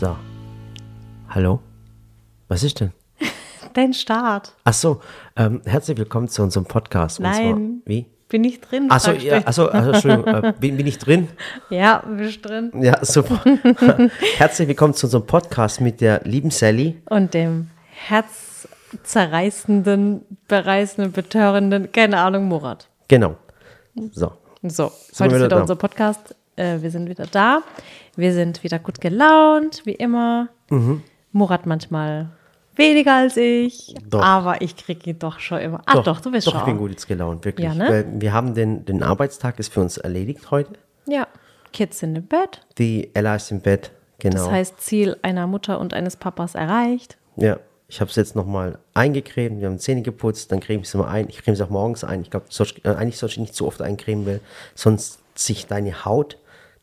So. Hallo? Was ist denn? Dein Start. Ach so, ähm, herzlich willkommen zu unserem Podcast. Und Nein. Zwar, wie? Bin ich drin? Ach so, ja, ach so, also, Entschuldigung, äh, bin, bin ich drin? Ja, bist drin. Ja, super. herzlich willkommen zu unserem Podcast mit der lieben Sally. Und dem herzzerreißenden, bereißenden, betörenden, keine Ahnung, Murat. Genau. So. So, heute ist wieder unser Podcast. Äh, wir sind wieder da. Wir sind wieder gut gelaunt, wie immer. Mhm. Murat manchmal weniger als ich, Doch. aber ich kriege ihn doch schon immer. Ah, doch, du bist Doch, schon. ich bin gut jetzt gelaunt, wirklich. Ja, ne? Wir haben den, den Arbeitstag ist für uns erledigt heute. Ja, Kids sind im Bett. Die Ella ist im Bett. Genau. Das heißt, Ziel einer Mutter und eines Papas erreicht. Ja, ich habe es jetzt nochmal eingecremt, wir haben Zähne geputzt, dann creme ich sie mal ein. Ich creme sie auch morgens ein. Ich glaube, äh, eigentlich sollte ich nicht zu oft eincremen, weil sonst sich deine Haut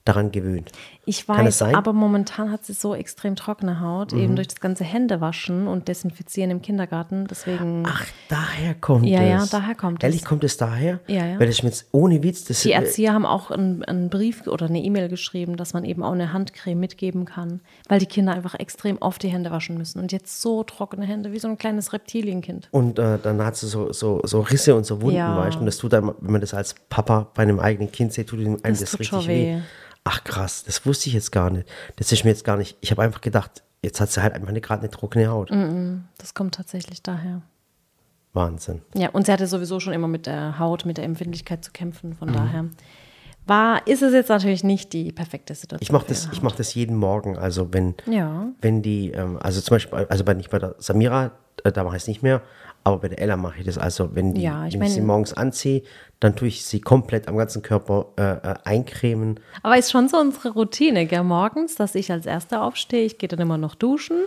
daran gewöhnt. Ich Kann es weiß, sein? Mhm. aber momentan hat sie so extrem trockene Haut, eben durch das ganze Händewaschen und Desinfizieren im Kindergarten. Deswegen, Ach, daher kommt Ja, es. ja, daher kommt Ehrlich, es. kommt es daher? Ja, ja. Weil das mir jetzt ohne Witz, das die Erzieher haben auch einen, einen Brief oder eine E-Mail geschrieben, dass man eben auch eine Handcreme mitgeben kann, weil die Kinder einfach extrem oft die Hände waschen müssen. Und jetzt so trockene Hände, wie so ein kleines Reptilienkind. Und äh, dann hat sie so, so, so Risse und so Wunden, Ja. weißt du? Und das tut einem, wenn man das als Papa bei einem eigenen Kind sieht, tut einem das, Das richtig weh. weh. Ach krass, das wusste ich jetzt gar nicht. Das ist mir jetzt gar nicht. Ich habe einfach gedacht, jetzt hat sie halt einfach gerade eine trockene Haut. Mhm. Das kommt tatsächlich daher. Wahnsinn. Ja, und sie hatte sowieso schon immer mit der Haut, mit der Empfindlichkeit zu kämpfen. Mhm. Von daher war, ist es jetzt natürlich nicht die perfekte Situation. Ich mache das, ich mach das jeden Morgen. Also wenn, Ja. wenn die, ähm, also zum Beispiel, also bei, nicht bei der Samira, äh, da mache ich es nicht mehr, aber bei der Ella mache ich das. Also wenn, die, Ja, ich wenn ich sie mein- morgens anziehe, dann tue ich sie komplett am ganzen Körper äh, äh, eincremen. Aber ist schon so unsere Routine, gell, morgens, dass ich als Erste aufstehe. Ich gehe dann immer noch duschen.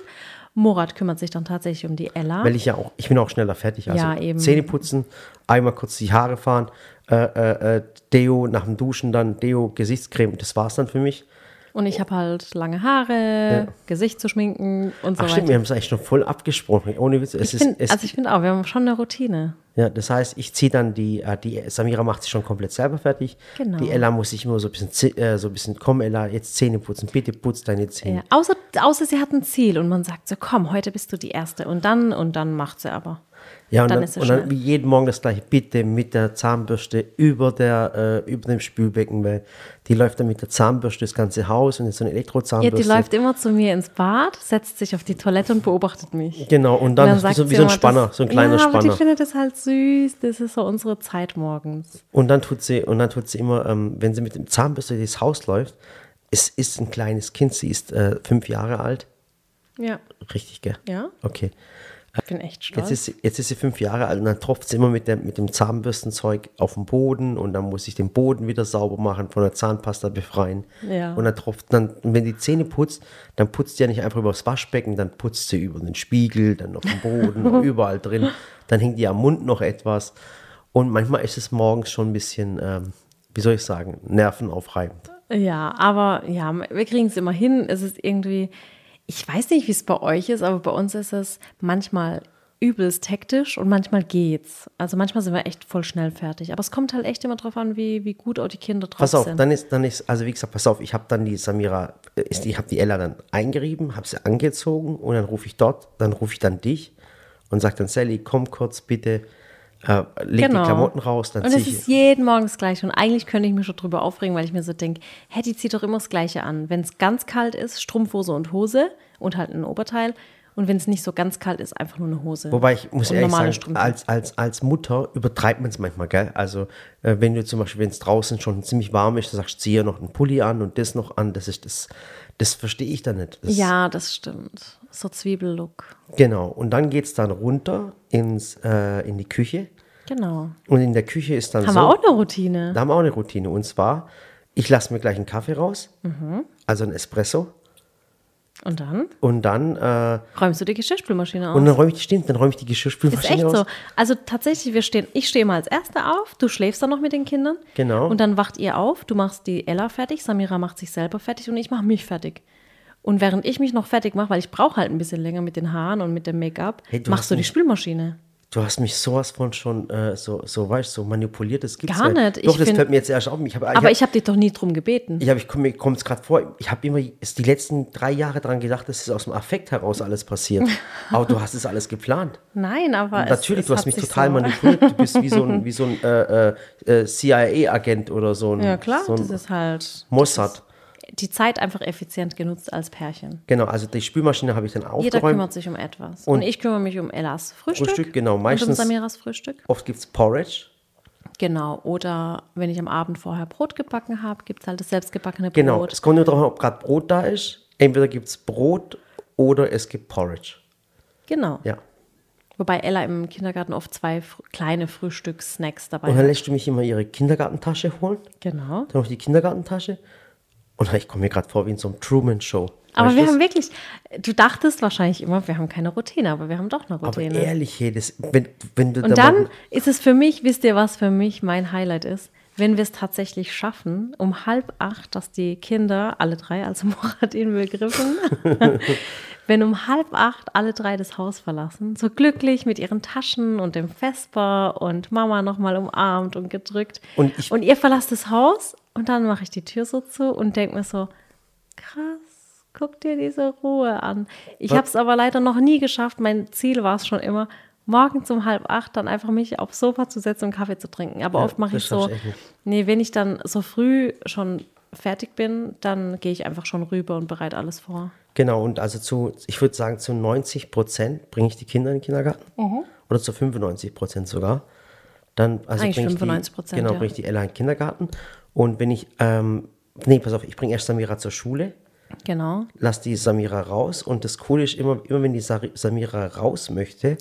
Murat kümmert sich dann tatsächlich um die Ella. Weil ich ja auch, ich bin auch schneller fertig. Also Ja, eben. Zähne putzen, einmal kurz die Haare fahren, äh, äh, äh, Deo nach dem Duschen, dann Deo, Gesichtscreme, das war's dann für mich. Und ich habe halt lange Haare, Gesicht zu schminken und so Ach stimmt, wir haben es eigentlich schon voll abgesprochen. Ohne Witz. Es Ich find, ist, es, also ich finde auch, wir haben schon eine Routine. ja, das heißt, ich ziehe dann die, äh, die Samira macht sich schon komplett selber fertig. Genau. Die Ella muss sich immer so ein bisschen, äh, so ein bisschen, komm Ella, jetzt Zähne putzen, bitte putz deine Zähne. Ja. Außer, außer sie hat ein Ziel und man sagt so, komm, heute bist du die Erste. Und dann, und dann macht sie aber. Ja, und Dann dann, ist es und dann schnell. jeden Morgen das gleiche, bitte mit der Zahnbürste über, der, äh, über dem Spülbecken, weil die läuft dann mit der Zahnbürste das ganze Haus und jetzt so eine Ja, Elektrozahnbürste. die läuft immer zu mir ins Bad, setzt sich auf die Toilette und beobachtet mich. Genau, und dann, sagt so, wie sie so ein immer, Spanner, das- so ein kleiner ja, aber die Spanner. findet das halt süß. Das ist so unsere Zeit morgens. Und dann tut sie, und dann tut sie immer, ähm, wenn sie mit dem Zahnbürste durchs Haus läuft, es ist ein kleines Kind, sie ist äh, fünf Jahre alt. Ja, Richtig, gell? ja. Okay. Ich bin echt stolz. Jetzt ist, sie, jetzt ist sie fünf Jahre alt und dann tropft sie immer mit, der, mit dem Zahnbürstenzeug auf den Boden und dann muss ich den Boden wieder sauber machen, von der Zahnpasta befreien. Ja. Und dann tropft dann, wenn die Zähne putzt, dann putzt sie ja nicht einfach über das Waschbecken, dann putzt sie über den Spiegel, dann auf dem Boden, überall drin. Dann hängt die am Mund noch etwas. Und manchmal ist es morgens schon ein bisschen, ähm, wie soll ich sagen, nervenaufreibend. Ja, aber ja, wir kriegen es immer hin. Es ist irgendwie, ich weiß nicht, wie es bei euch ist, aber bei uns ist es manchmal übelst hektisch und manchmal geht's. Also manchmal sind wir echt voll schnell fertig. Aber es kommt halt echt immer drauf an, wie, wie gut auch die Kinder drauf Pass auf, sind. dann ist, dann ist, also wie gesagt, pass auf, ich habe dann die Samira, äh, ist, ich habe die Ella dann eingerieben, habe sie angezogen und dann rufe ich dort, dann rufe ich dann dich und sage dann, Sally, komm kurz bitte, äh, leg die Klamotten raus, dann Genau. Und es ist jeden Morgen das Gleiche. Und eigentlich könnte ich mich schon drüber aufregen, weil ich mir so denke, hä, die zieht doch immer das Gleiche an. Wenn es ganz kalt ist, Strumpfhose und Hose und halt ein Oberteil. Und wenn es nicht so ganz kalt ist, einfach nur eine Hose. Wobei ich muss und ehrlich sagen, Strümpfe. als, als, als Mutter übertreibt man es manchmal, gell? Also äh, wenn du zum Beispiel, wenn es draußen schon ziemlich warm ist, dann sagst du, zieh ja noch einen Pulli an und das noch an, das ist das, das verstehe ich dann nicht. Das, Ja, das stimmt. So Zwiebellook. Genau. Und dann geht es dann runter ins, äh, in die Küche. Genau. Und in der Küche ist dann Haben so. wir auch eine Routine. Da haben wir auch eine Routine. Und zwar, ich lasse mir gleich einen Kaffee raus, Mhm. also einen Espresso. Und dann Und dann, äh, räumst du die Geschirrspülmaschine und aus. dann räume ich, stimmt, dann räume ich die Ist Geschirrspülmaschine echt aus. so. Also tatsächlich, wir stehen, ich stehe mal als Erste auf, du schläfst dann noch mit den Kindern. Genau. Und dann wacht ihr auf, du machst die Ella fertig, Samira macht sich selber fertig und ich mache mich fertig. Und während ich mich noch fertig mache, weil ich brauche halt ein bisschen länger mit den Haaren und mit dem Make-up, Hey, machst du die Spülmaschine. Du hast mich sowas von schon äh, so, so, weißt so manipuliert, das gibt's Gar ja. nicht. Doch, Ich das find- fällt mir jetzt erst auf. Ich hab, Aber ich habe dich doch nie drum gebeten. ich, hab, ich komm, mir kommt es gerade vor, ich habe immer ist die letzten drei Jahre daran gedacht, dass es aus dem Affekt heraus alles passiert. Aber du hast es alles geplant. Nein, aber es, Natürlich, es du hast mich total so, manipuliert. Du bist wie so ein, wie so ein äh, äh, äh, CIA-Agent oder so ein, Ja klar, so ein das ist halt Mossad. Die Zeit einfach effizient genutzt als Pärchen. Genau, also die Spülmaschine habe ich dann Jeder aufgeräumt. kümmert sich um etwas. Und, ich kümmere mich um Ellas Frühstück. Frühstück, genau, Und um meistens- Samiras Frühstück. Oft gibt es Porridge. Genau. Oder wenn ich am Abend vorher Brot gebacken habe, gibt es halt das selbstgebackene Genau, Brot. es kommt nur darauf an, ob gerade Brot da ist. Entweder gibt es Brot oder es gibt Porridge. Genau. Ja. Wobei Ella im Kindergarten oft zwei kleine Frühstückssnacks dabei Und dann hat. lässt du mich immer ihre Kindergartentasche holen. Genau. Dann noch die Kindergartentasche. Und ich komme mir gerade vor wie in so einem Truman-Show. Aber wir das? haben wirklich, du dachtest wahrscheinlich immer, wir haben keine Routine, aber wir haben doch eine Aber Routine. ehrlich, hey, das, wenn, wenn du Und da dann ist es für mich, wisst ihr, was für mich mein Highlight ist? Wenn wir es tatsächlich schaffen, um halb acht, dass die Kinder, alle drei, also Murat inbegriffen, wenn um halb acht alle drei das Haus verlassen, so glücklich mit ihren Taschen und dem Vesper und Mama nochmal umarmt und gedrückt. Und ich- und ihr verlasst das Haus und dann mache ich die Tür so zu und denke mir so, krass, guck dir diese Ruhe an. Ich habe es aber leider noch nie geschafft. Mein Ziel war es schon immer, morgens um halb acht dann einfach mich aufs Sofa zu setzen und Kaffee zu trinken. Aber Ja, oft mache ich so, nicht. nee, wenn ich dann so früh schon fertig bin, dann gehe ich einfach schon rüber und bereite alles vor. Genau, und also zu, ich würde sagen, zu 90 Prozent bringe ich die Kinder in den Kindergarten. Oder zu 95 Prozent sogar. Dann, also Eigentlich bringe ich 95%, die, Genau, ja. bringe ich die Ella in den Kindergarten. Und wenn ich, ähm, nee, pass auf, ich bringe erst Samira zur Schule, Genau. lass die Samira raus. Und das Coole ist, immer, immer wenn die Samira raus möchte,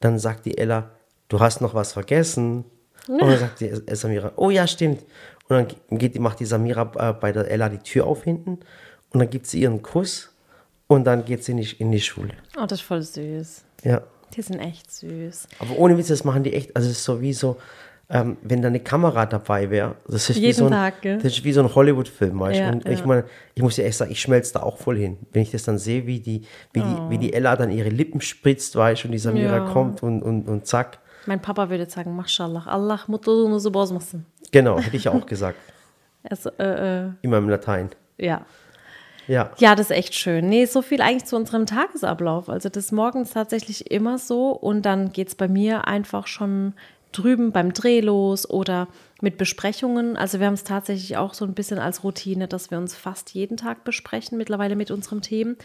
dann sagt die Ella, du hast noch was vergessen. Und dann sagt die Samira, oh ja, stimmt. Und dann geht, macht die Samira äh, bei der Ella die Tür auf hinten und dann gibt sie ihren Kuss und dann geht sie nicht in die Schule. Oh, das ist voll süß. Ja. Die sind echt süß. Aber ohne Witz, das machen die echt, also es ist so wie so, ähm, wenn da eine Kamera dabei wäre, das ist wie Jeden so ein, Tag, gell? das ist wie so ein Hollywood-Film? Ja, Und ich ja. meine, ich muss dir echt sagen, ich schmelze da auch voll hin. Wenn ich das dann sehe, wie die, wie die, wie die Ella dann ihre Lippen spritzt, weißt und die Samira Ja. kommt und, und, und zack. Mein Papa würde sagen, Mashallah, Allah mutlu so. Genau, hätte ich auch gesagt. Also, äh, äh, Immer im Latein. ja. Ja. Ja, das ist echt schön. Nee, so viel eigentlich zu unserem Tagesablauf. Also das morgens tatsächlich immer so und dann geht es bei mir einfach schon drüben beim Dreh los oder mit Besprechungen. Also wir haben es tatsächlich auch so ein bisschen als Routine, dass wir uns fast jeden Tag besprechen, mittlerweile mit unserem Team.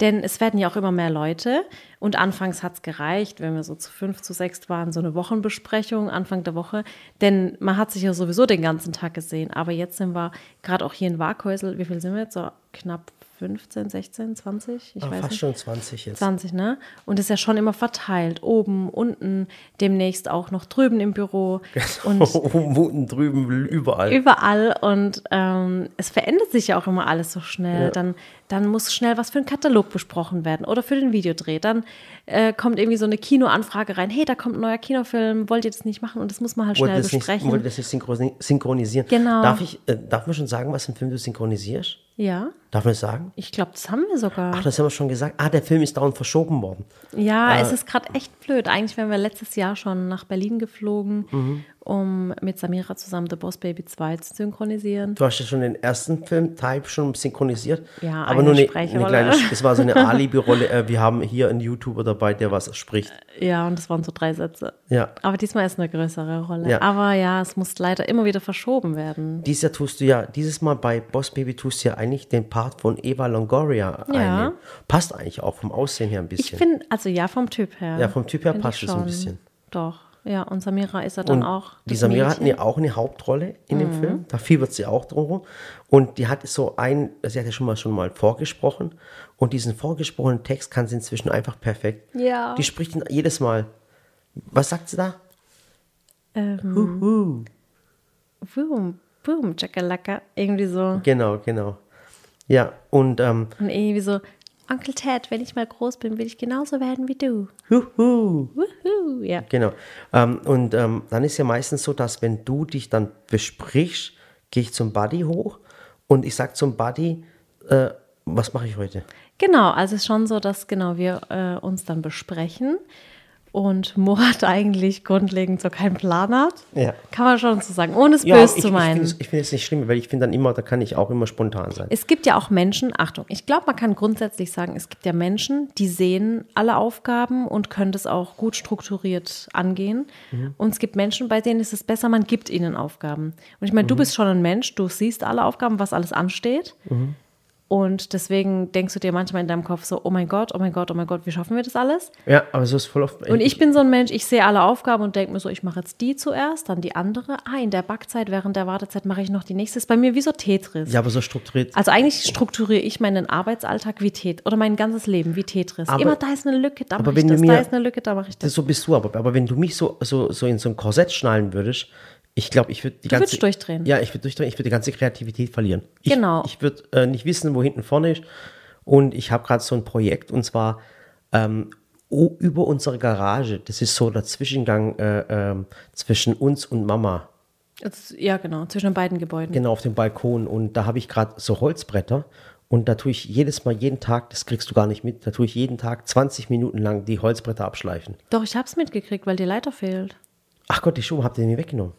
Denn es werden ja auch immer mehr Leute. Und anfangs hat es gereicht, wenn wir so zu fünf, zu sechs waren, so eine Wochenbesprechung Anfang der Woche. Denn man hat sich ja sowieso den ganzen Tag gesehen. Aber jetzt sind wir gerade auch hier in Waghäusel, wie viel sind wir jetzt? So knapp 15, 16, 20? Ich Ah, weiß fast nicht. schon 20 jetzt. 20, ne? Und ist ja schon immer verteilt. Oben, unten, demnächst auch noch drüben im Büro. Und Oben, unten, drüben, überall. überall und ähm, es verändert sich ja auch immer alles so schnell. Ja. Dann, dann muss schnell was für einen Katalog besprochen werden oder für den Videodreh. Dann äh, kommt irgendwie so eine Kinoanfrage rein. Hey, da kommt ein neuer Kinofilm, wollt ihr das nicht machen? Und das muss man halt wollte schnell das, nicht, besprechen. wollte das nicht synchroni- synchronisieren. Genau. Darf, ich, äh, darf man schon sagen, was im Film du synchronisierst? ja, Darf man das sagen? ich glaube, das haben wir sogar. Ach, das haben wir schon gesagt. Ah, der Film ist dauernd verschoben worden. Ja, Äh, es ist gerade echt blöd. Eigentlich wären wir letztes Jahr schon nach Berlin geflogen, Mhm. Um mit Samira zusammen The Boss Baby 2 zu synchronisieren. Du hast ja schon den ersten Film Type schon synchronisiert. Ja, aber eine nur eine, eine kleine, es war so eine Alibi-Rolle. Äh, wir haben hier einen YouTuber dabei, der was spricht. Ja, und das waren so drei Sätze. Ja. Aber diesmal ist eine größere Rolle. Ja. Aber ja, es muss leider immer wieder verschoben werden. Dieses Jahr tust du ja, dieses Mal bei Boss Baby tust du ja eigentlich den Part von Eva Longoria Ja. einnehmen. Passt eigentlich auch vom Aussehen her ein Ich bisschen. finde, also ja, vom Typ her. Ja, vom Typ her passt ich es ein bisschen. Doch. Ja, und Samira ist ja dann Und auch. die Samira hat Mädchen. ja auch eine Hauptrolle in Mhm. dem Film. Da fiebert sie auch drum. Und die hat so ein, sie hat ja schon mal schon mal vorgesprochen. Und diesen vorgesprochenen Text kann sie inzwischen einfach perfekt. Ja. Die spricht ihn jedes Mal. Was sagt sie da? Ähm, boom, boom, Chakalaka. Irgendwie so. Genau, genau. Ja, und ähm, Und irgendwie so, Onkel Ted, wenn ich mal groß bin, will ich genauso werden wie du. huhu. Wuhu, ja. Genau. Ähm, und ähm, dann ist ja meistens so, dass wenn du dich dann besprichst, gehe ich zum Buddy hoch und ich sage zum Buddy, äh, was mache ich heute? Genau, also es ist schon so, dass genau wir äh, uns dann besprechen. Und Murat eigentlich grundlegend so keinen Plan hat. Ja. Kann man schon so sagen, ohne es Ja, böse ich, zu meinen. ich finde es nicht schlimm, weil ich finde dann immer, da kann ich auch immer spontan sein. Es gibt ja auch Menschen, Achtung, ich glaube, man kann grundsätzlich sagen, es gibt ja Menschen, die sehen alle Aufgaben und können das auch gut strukturiert angehen. Mhm. Und es gibt Menschen, bei denen ist es besser, man gibt ihnen Aufgaben. Und ich meine, Mhm. du bist schon ein Mensch, du siehst alle Aufgaben, was alles ansteht. Mhm. Und deswegen denkst du dir manchmal in deinem Kopf so, oh mein Gott, oh mein Gott, oh mein Gott, wie schaffen wir das alles? Ja, aber so ist voll oft. Und ich bin so ein Mensch, ich sehe alle Aufgaben und denke mir so, ich mache jetzt die zuerst, dann die andere. Ah, in der Backzeit, während der Wartezeit mache ich noch die nächste. Ist bei mir wie so Tetris. Ja, aber so strukturiert. Also eigentlich strukturiere ich meinen Arbeitsalltag wie Tetris oder mein ganzes Leben wie Tetris. Aber- Immer da ist eine Lücke, da mache ich das, mir- da ist eine Lücke, da mache ich das. So bist du aber. Aber wenn du mich so, so, so in so ein Korsett schnallen würdest, ich glaube, ich würde die Du ganze. würdest durchdrehen. Ja, ich würde durchdrehen. Ich würde die ganze Kreativität verlieren. Ich, Genau. Ich würde äh, nicht wissen, wo hinten vorne ist. Und ich habe gerade so ein Projekt und zwar ähm, über unsere Garage. Das ist so der Zwischengang äh, ähm, zwischen uns und Mama. Jetzt, ja, genau, zwischen den beiden Gebäuden. Genau, auf dem Balkon. Und da habe ich gerade so Holzbretter. Und da tue ich jedes Mal, jeden Tag, das kriegst du gar nicht mit, da tue ich jeden Tag 20 Minuten lang die Holzbretter abschleifen. Doch, ich habe es mitgekriegt, weil die Leiter fehlt. Ach Gott, die Schuhe habt ihr mir weggenommen.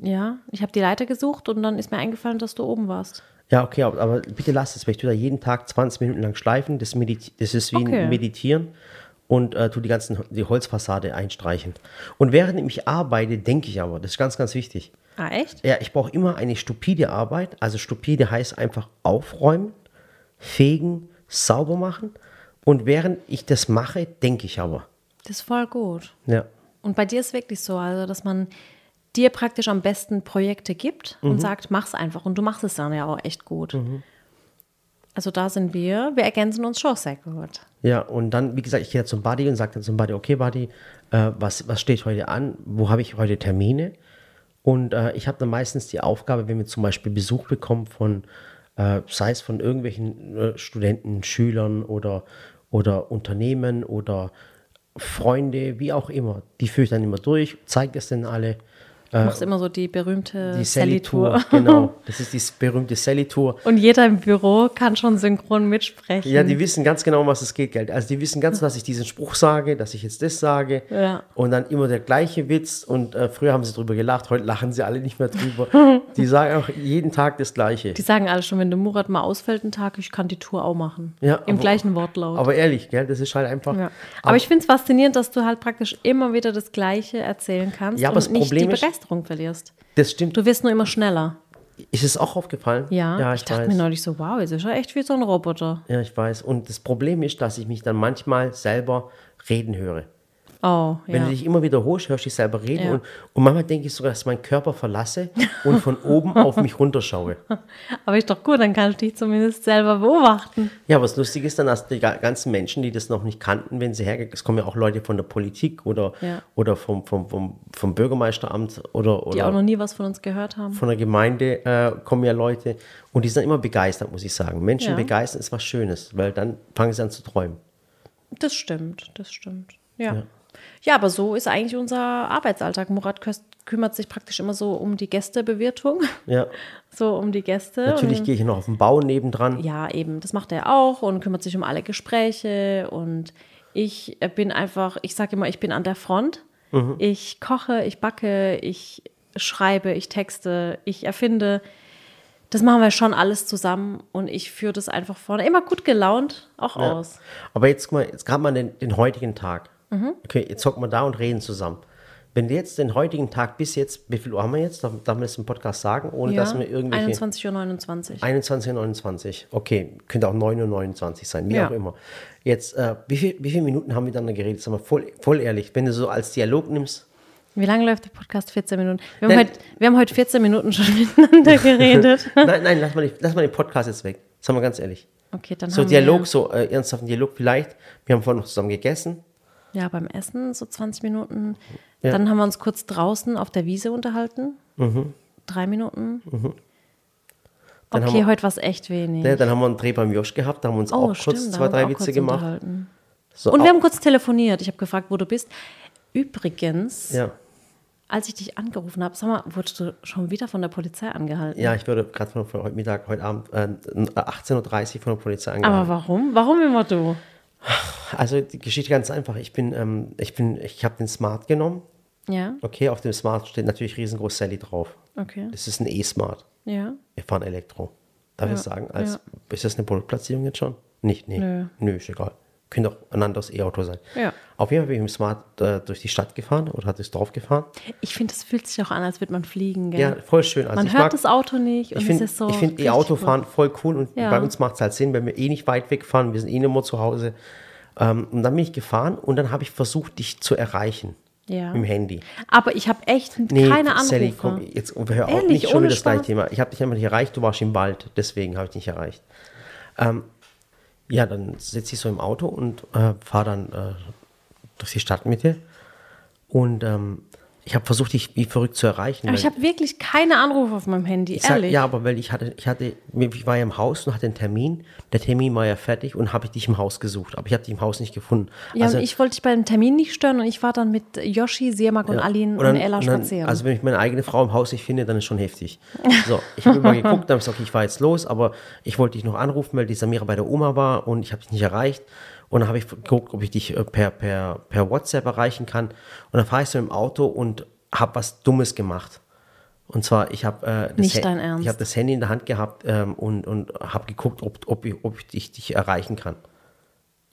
Ja, ich habe die Leiter gesucht und dann ist mir eingefallen, dass du oben warst. Ja, okay, aber, aber bitte lass es, weil ich tue da jeden Tag 20 Minuten lang schleifen. Das, mediti das ist wie Okay. ein Meditieren und äh, tue die ganzen die Holzfassade einstreichen. Und während ich arbeite, denke ich aber, das ist ganz, ganz wichtig. Ah, echt? Ja, ich brauche immer eine stupide Arbeit. Also stupide heißt einfach aufräumen, fegen, sauber machen. Und während ich das mache, denke ich aber. Das ist voll gut. Ja. Und bei dir ist wirklich so, also dass man dir praktisch am besten Projekte gibt Mhm. und sagt, mach's einfach. Und du machst es dann ja auch echt gut. Also da sind wir, wir ergänzen uns schon sehr gut. Ja, und dann, wie gesagt, ich gehe zum Buddy und sage dann zum Buddy, okay, Buddy, äh, was, was steht heute an? Wo habe ich heute Termine? Und äh, ich habe dann meistens die Aufgabe, wenn wir zum Beispiel Besuch bekommen von, äh, sei es von irgendwelchen äh, Studenten, Schülern oder, oder Unternehmen oder Freunde, wie auch immer, die führe ich dann immer durch, zeige es denen alle. Du machst immer so die berühmte Äh, Die Sally-Tour. Sally-Tour, genau. Das ist die berühmte Sally-Tour. Und jeder im Büro kann schon synchron mitsprechen. Ja, die wissen ganz genau, um was es geht, gell? Also die wissen ganz, dass ich diesen Spruch sage, dass ich jetzt das sage. Ja. Und dann immer der gleiche Witz. Und äh, früher haben sie drüber gelacht, heute lachen sie alle nicht mehr drüber. die sagen auch jeden Tag das Gleiche. Die sagen alle schon, wenn der Murat mal ausfällt einen Tag, ich kann die Tour auch machen. Ja, Im aber- gleichen Wortlaut. Aber ehrlich, gell? Das ist halt einfach. ja. Aber ich finde es faszinierend, dass du halt praktisch immer wieder das Gleiche erzählen kannst Ja, aber das Problem ist- Begeisterung verlierst. Das stimmt. Du wirst nur immer schneller. Ist es auch aufgefallen? Ja, ja ich, ich, dachte weiß. mir neulich so, wow, jetzt ist er echt wie so ein Roboter. Ja, ich weiß. Und das Problem ist, dass ich mich dann manchmal selber reden höre. Oh, Wenn ja. du dich immer wiederholst, hörst du dich selber reden. Ja. Und, und manchmal denke ich sogar, dass ich meinen Körper verlasse und von oben auf mich runterschaue. Aber ist doch gut, dann kannst du dich zumindest selber beobachten. Ja, was lustig ist dann, dass die ga- ganzen Menschen, die das noch nicht kannten, wenn sie hergegangen es kommen ja auch Leute von der Politik oder, Ja. oder vom, vom, vom, vom Bürgermeisteramt oder, Die auch oder noch nie was von uns gehört haben. von der Gemeinde äh, kommen ja Leute und die sind immer begeistert, muss ich sagen. Menschen begeistern ist was Schönes, weil dann fangen sie an zu träumen. Das stimmt, das stimmt. Ja. Ja. aber so ist eigentlich unser Arbeitsalltag. Murat köst- kümmert sich praktisch immer so um die Gästebewirtung, Ja, so um die Gäste. natürlich gehe ich noch auf den Bau nebendran. ja, eben, das macht er auch und kümmert sich um alle Gespräche. Und ich bin einfach, ich sage immer, ich bin an der Front. Mhm. Ich koche, ich backe, ich schreibe, ich texte, ich erfinde. Das machen wir schon alles zusammen und ich führe das einfach vorne. Immer gut gelaunt auch Ja. aus. Aber jetzt guck mal, jetzt gerade mal den, den heutigen Tag. Mhm. Okay, jetzt hocken wir da und reden zusammen. Wenn wir jetzt den heutigen Tag bis jetzt, wie viel Uhr haben wir jetzt? Darf, darf man das im Podcast sagen, ohne dass wir irgendwelche. 21.29 Uhr. 21, 29. Okay, könnte auch 9 Uhr 29 sein, wie Ja. auch immer. Jetzt, äh, wie, viel, wie viele Minuten haben wir dann geredet? Sag mal, voll, voll ehrlich, wenn du so als Dialog nimmst. Wie lange läuft der Podcast? 14 Minuten. Wir haben, Nein. heute, wir haben heute 14 Minuten schon miteinander geredet. nein, nein, lass mal, den- lass mal den Podcast jetzt weg. Sagen wir ganz ehrlich. Okay, dann So haben Dialog, wir, so äh, ernsthaften Dialog vielleicht. Wir haben vorhin noch zusammen gegessen. Ja, beim Essen so 20 Minuten. Ja. Dann haben wir uns kurz draußen auf der Wiese unterhalten. Mhm. Drei Minuten. Dann haben okay, wir- heute war es echt wenig. Ja, dann haben wir einen Dreh beim Josch gehabt, da haben wir uns oh, auch stimmt. kurz zwei, drei Witze gemacht. So, Und wir haben kurz telefoniert. Ich habe gefragt, wo du bist. Übrigens, ja. als ich dich angerufen habe, sag mal, wurdest du schon wieder von der Polizei angehalten? ja, ich wurde gerade von, von heute Mittag, heute Abend, äh, 18.30 Uhr von der Polizei angehalten. Aber warum? Warum immer du? Also die Geschichte ganz einfach. Ich bin, ähm, ich bin, ich habe den Smart genommen. Ja, Okay, auf dem Smart steht natürlich riesengroß Sally drauf. okay. Das ist ein E-Smart. Ja. Wir fahren Elektro. Darf ich Ja, das sagen? Als, ja. Ist das eine Produktplatzierung jetzt schon? Nicht, nee. Nö. Nö, ist egal. Könnte auch ein anderes E-Auto sein. Ja. Auf jeden Fall bin ich mit dem Smart äh, durch die Stadt gefahren oder hat es drauf gefahren. Ich finde, es fühlt sich auch an, als würde man fliegen, gell? Ja, voll schön. Also man hört mag, das Auto nicht Ich finde so. find E-Autofahren voll cool und Ja. bei uns macht es halt Sinn, wenn wir eh nicht weit wegfahren, wir sind eh nicht mehr zu Hause. Ähm, und dann bin ich gefahren und dann habe ich versucht, dich zu erreichen Ja. dem Handy. Aber ich habe echt Nee, keine Anrufe. Sally, komm, jetzt hör auf, Ehrlich, nicht schon wieder das gleiche? Thema. Ich habe dich einfach nicht erreicht, du warst im Wald, deswegen habe ich dich nicht erreicht. Ähm, ja, dann sitze ich so im Auto und äh, fahre dann äh, durch die Stadtmitte und ähm, ich habe versucht, dich wie verrückt zu erreichen. Aber ich habe wirklich keine Anrufe auf meinem Handy, ich sag, ehrlich. ja, aber weil ich hatte, ich hatte, ich war ja im Haus und hatte einen Termin. Der Termin war ja fertig und habe ich dich im Haus gesucht, aber ich habe dich im Haus nicht gefunden. Ja, also, und ich wollte dich beim Termin nicht stören und ich war dann mit Yoshi, Sirmak und Alin und, dann- Ella und dann- spazieren. Also wenn ich meine eigene Frau im Haus nicht finde, dann ist schon heftig. So, ich habe immer geguckt, dann habe ich gesagt, okay, ich fahre jetzt los, aber ich wollte dich noch anrufen, weil die Samira bei der Oma war und ich habe dich nicht erreicht. Und dann habe ich geguckt, ob ich dich äh, per, per, per WhatsApp erreichen kann. Und dann fahre ich so im Auto und habe was Dummes gemacht. Und zwar, ich habe äh, das Ha- habe das Handy in der Hand gehabt ähm, und, und habe geguckt, ob, ob, ich, ob ich dich erreichen kann.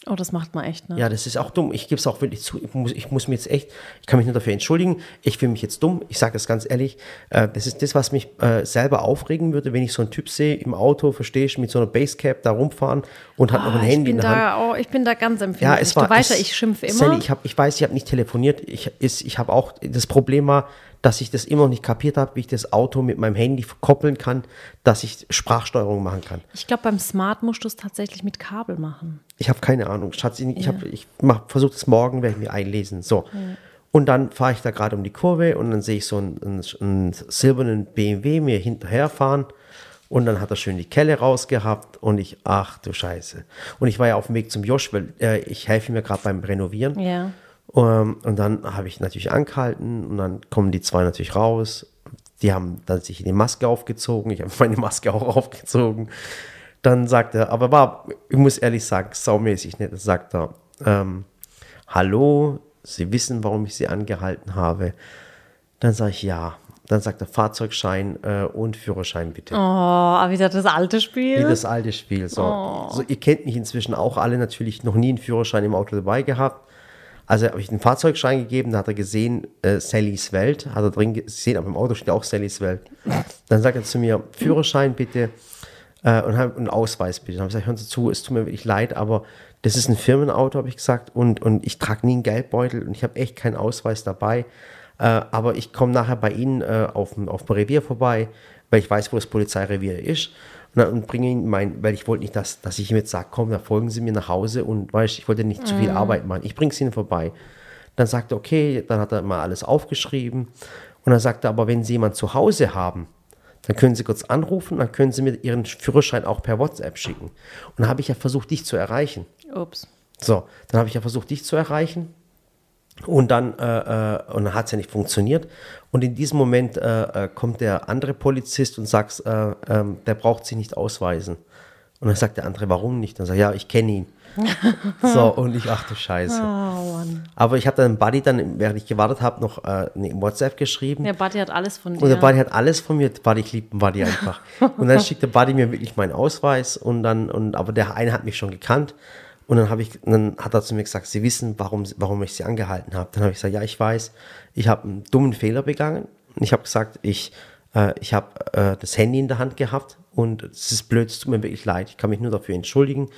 Oh, das macht man echt, ne? Ja, das ist auch dumm. Ich gebe es auch wirklich zu. Ich muss, ich muss mir jetzt echt, ich kann mich nur dafür entschuldigen. Ich fühle mich jetzt dumm. Ich sage das ganz ehrlich. Äh, das ist das, was mich äh, selber aufregen würde, wenn ich so einen Typ sehe im Auto, verstehst du, mit so einer Basecap da rumfahren und hat noch ein Ah, Handy ich bin in der Hand. da, oh, ich bin da ganz empfindlich. Ja, es war. du weißt ja, ich schimpfe immer. Sally, ich, hab, ich weiß, ich habe nicht telefoniert. Ich, ist- ich habe auch, das Problem war, dass ich das immer noch nicht kapiert habe, wie ich das Auto mit meinem Handy koppeln kann, dass ich Sprachsteuerung machen kann. ich glaube, beim Smart musst du es tatsächlich mit Kabel machen. Ich habe keine Ahnung. Schatz, ich, hab, ich versuche das morgen, werde ich mir einlesen. So. Und dann fahre ich da gerade um die Kurve und dann sehe ich so einen, einen, einen silbernen BMW mir hinterherfahren. Und dann hat er schön die Kelle rausgehabt und ich, ach du Scheiße. Und ich war ja auf dem Weg zum Josh, weil äh, ich helfe ihm ja gerade beim Renovieren. Ja. Ähm, und dann habe ich natürlich angehalten und dann kommen die zwei natürlich raus. Die haben dann sich die Maske aufgezogen. Ich habe meine Maske auch aufgezogen. Dann sagt er, aber war, ich muss ehrlich sagen, saumäßig nett. Dann sagt er, ähm, hallo, Sie wissen, warum ich Sie angehalten habe. Dann sage ich ja. Dann sagt er Fahrzeugschein äh, und Führerschein bitte. Oh, aber wieder das alte Spiel. Wie das alte Spiel. So. so. Ihr kennt mich inzwischen auch alle natürlich noch nie einen Führerschein im Auto dabei gehabt. Also habe ich den Fahrzeugschein gegeben, da hat er gesehen, äh, Sallys Welt, hat er drin gesehen, aber im Auto steht auch Sallys Welt. Dann sagt er zu mir, Führerschein bitte äh, und einen Ausweis bitte. Dann habe ich gesagt, hören Sie zu, es tut mir wirklich leid, aber das ist ein Firmenauto, habe ich gesagt, und, und ich trage nie einen Geldbeutel und ich habe echt keinen Ausweis dabei. Äh, aber ich komme nachher bei Ihnen äh, auf, auf dem Revier vorbei, weil ich weiß, wo das Polizeirevier ist. Und, dann, bringe ihn mein, weil ich wollte nicht, dass, dass ich ihm jetzt sage, komm, da folgen Sie mir nach Hause und weißt, ich wollte nicht zu viel Arbeit machen. Ich bringe es Ihnen vorbei. Dann sagt er, okay, dann hat er mal alles aufgeschrieben. Und dann sagt er, aber wenn Sie jemanden zu Hause haben, dann können Sie kurz anrufen, dann können Sie mir Ihren Führerschein auch per WhatsApp schicken. Und dann habe ich ja versucht, dich zu erreichen. Ups. So, dann habe ich ja versucht, dich zu erreichen. Und dann, äh, äh, und dann hat es ja nicht funktioniert. Und in diesem Moment äh, äh, kommt der andere Polizist und sagt, äh, ähm, der braucht sich nicht ausweisen. Und dann sagt der andere, warum nicht? Dann sagt er, ja, ich kenne ihn. so, und ich, ach du Scheiße. Oh. Aber ich habe dann Buddy dann, während ich gewartet habe, noch äh, eine WhatsApp geschrieben. Der Buddy hat alles von dir. Und der Buddy hat alles von mir. Buddy, ich liebe Buddy einfach. Und dann schickt der Buddy mir wirklich meinen Ausweis und dann, und, aber der eine hat mich schon gekannt. Und dann habe ich, dann hat er zu mir gesagt, Sie wissen, warum, warum ich Sie angehalten habe. Dann habe ich gesagt, ja, ich weiß, ich habe einen dummen Fehler begangen. Ich habe gesagt, ich, äh, ich habe äh, das Handy in der Hand gehabt und es ist blöd, es tut mir wirklich leid. Ich kann mich nur dafür entschuldigen.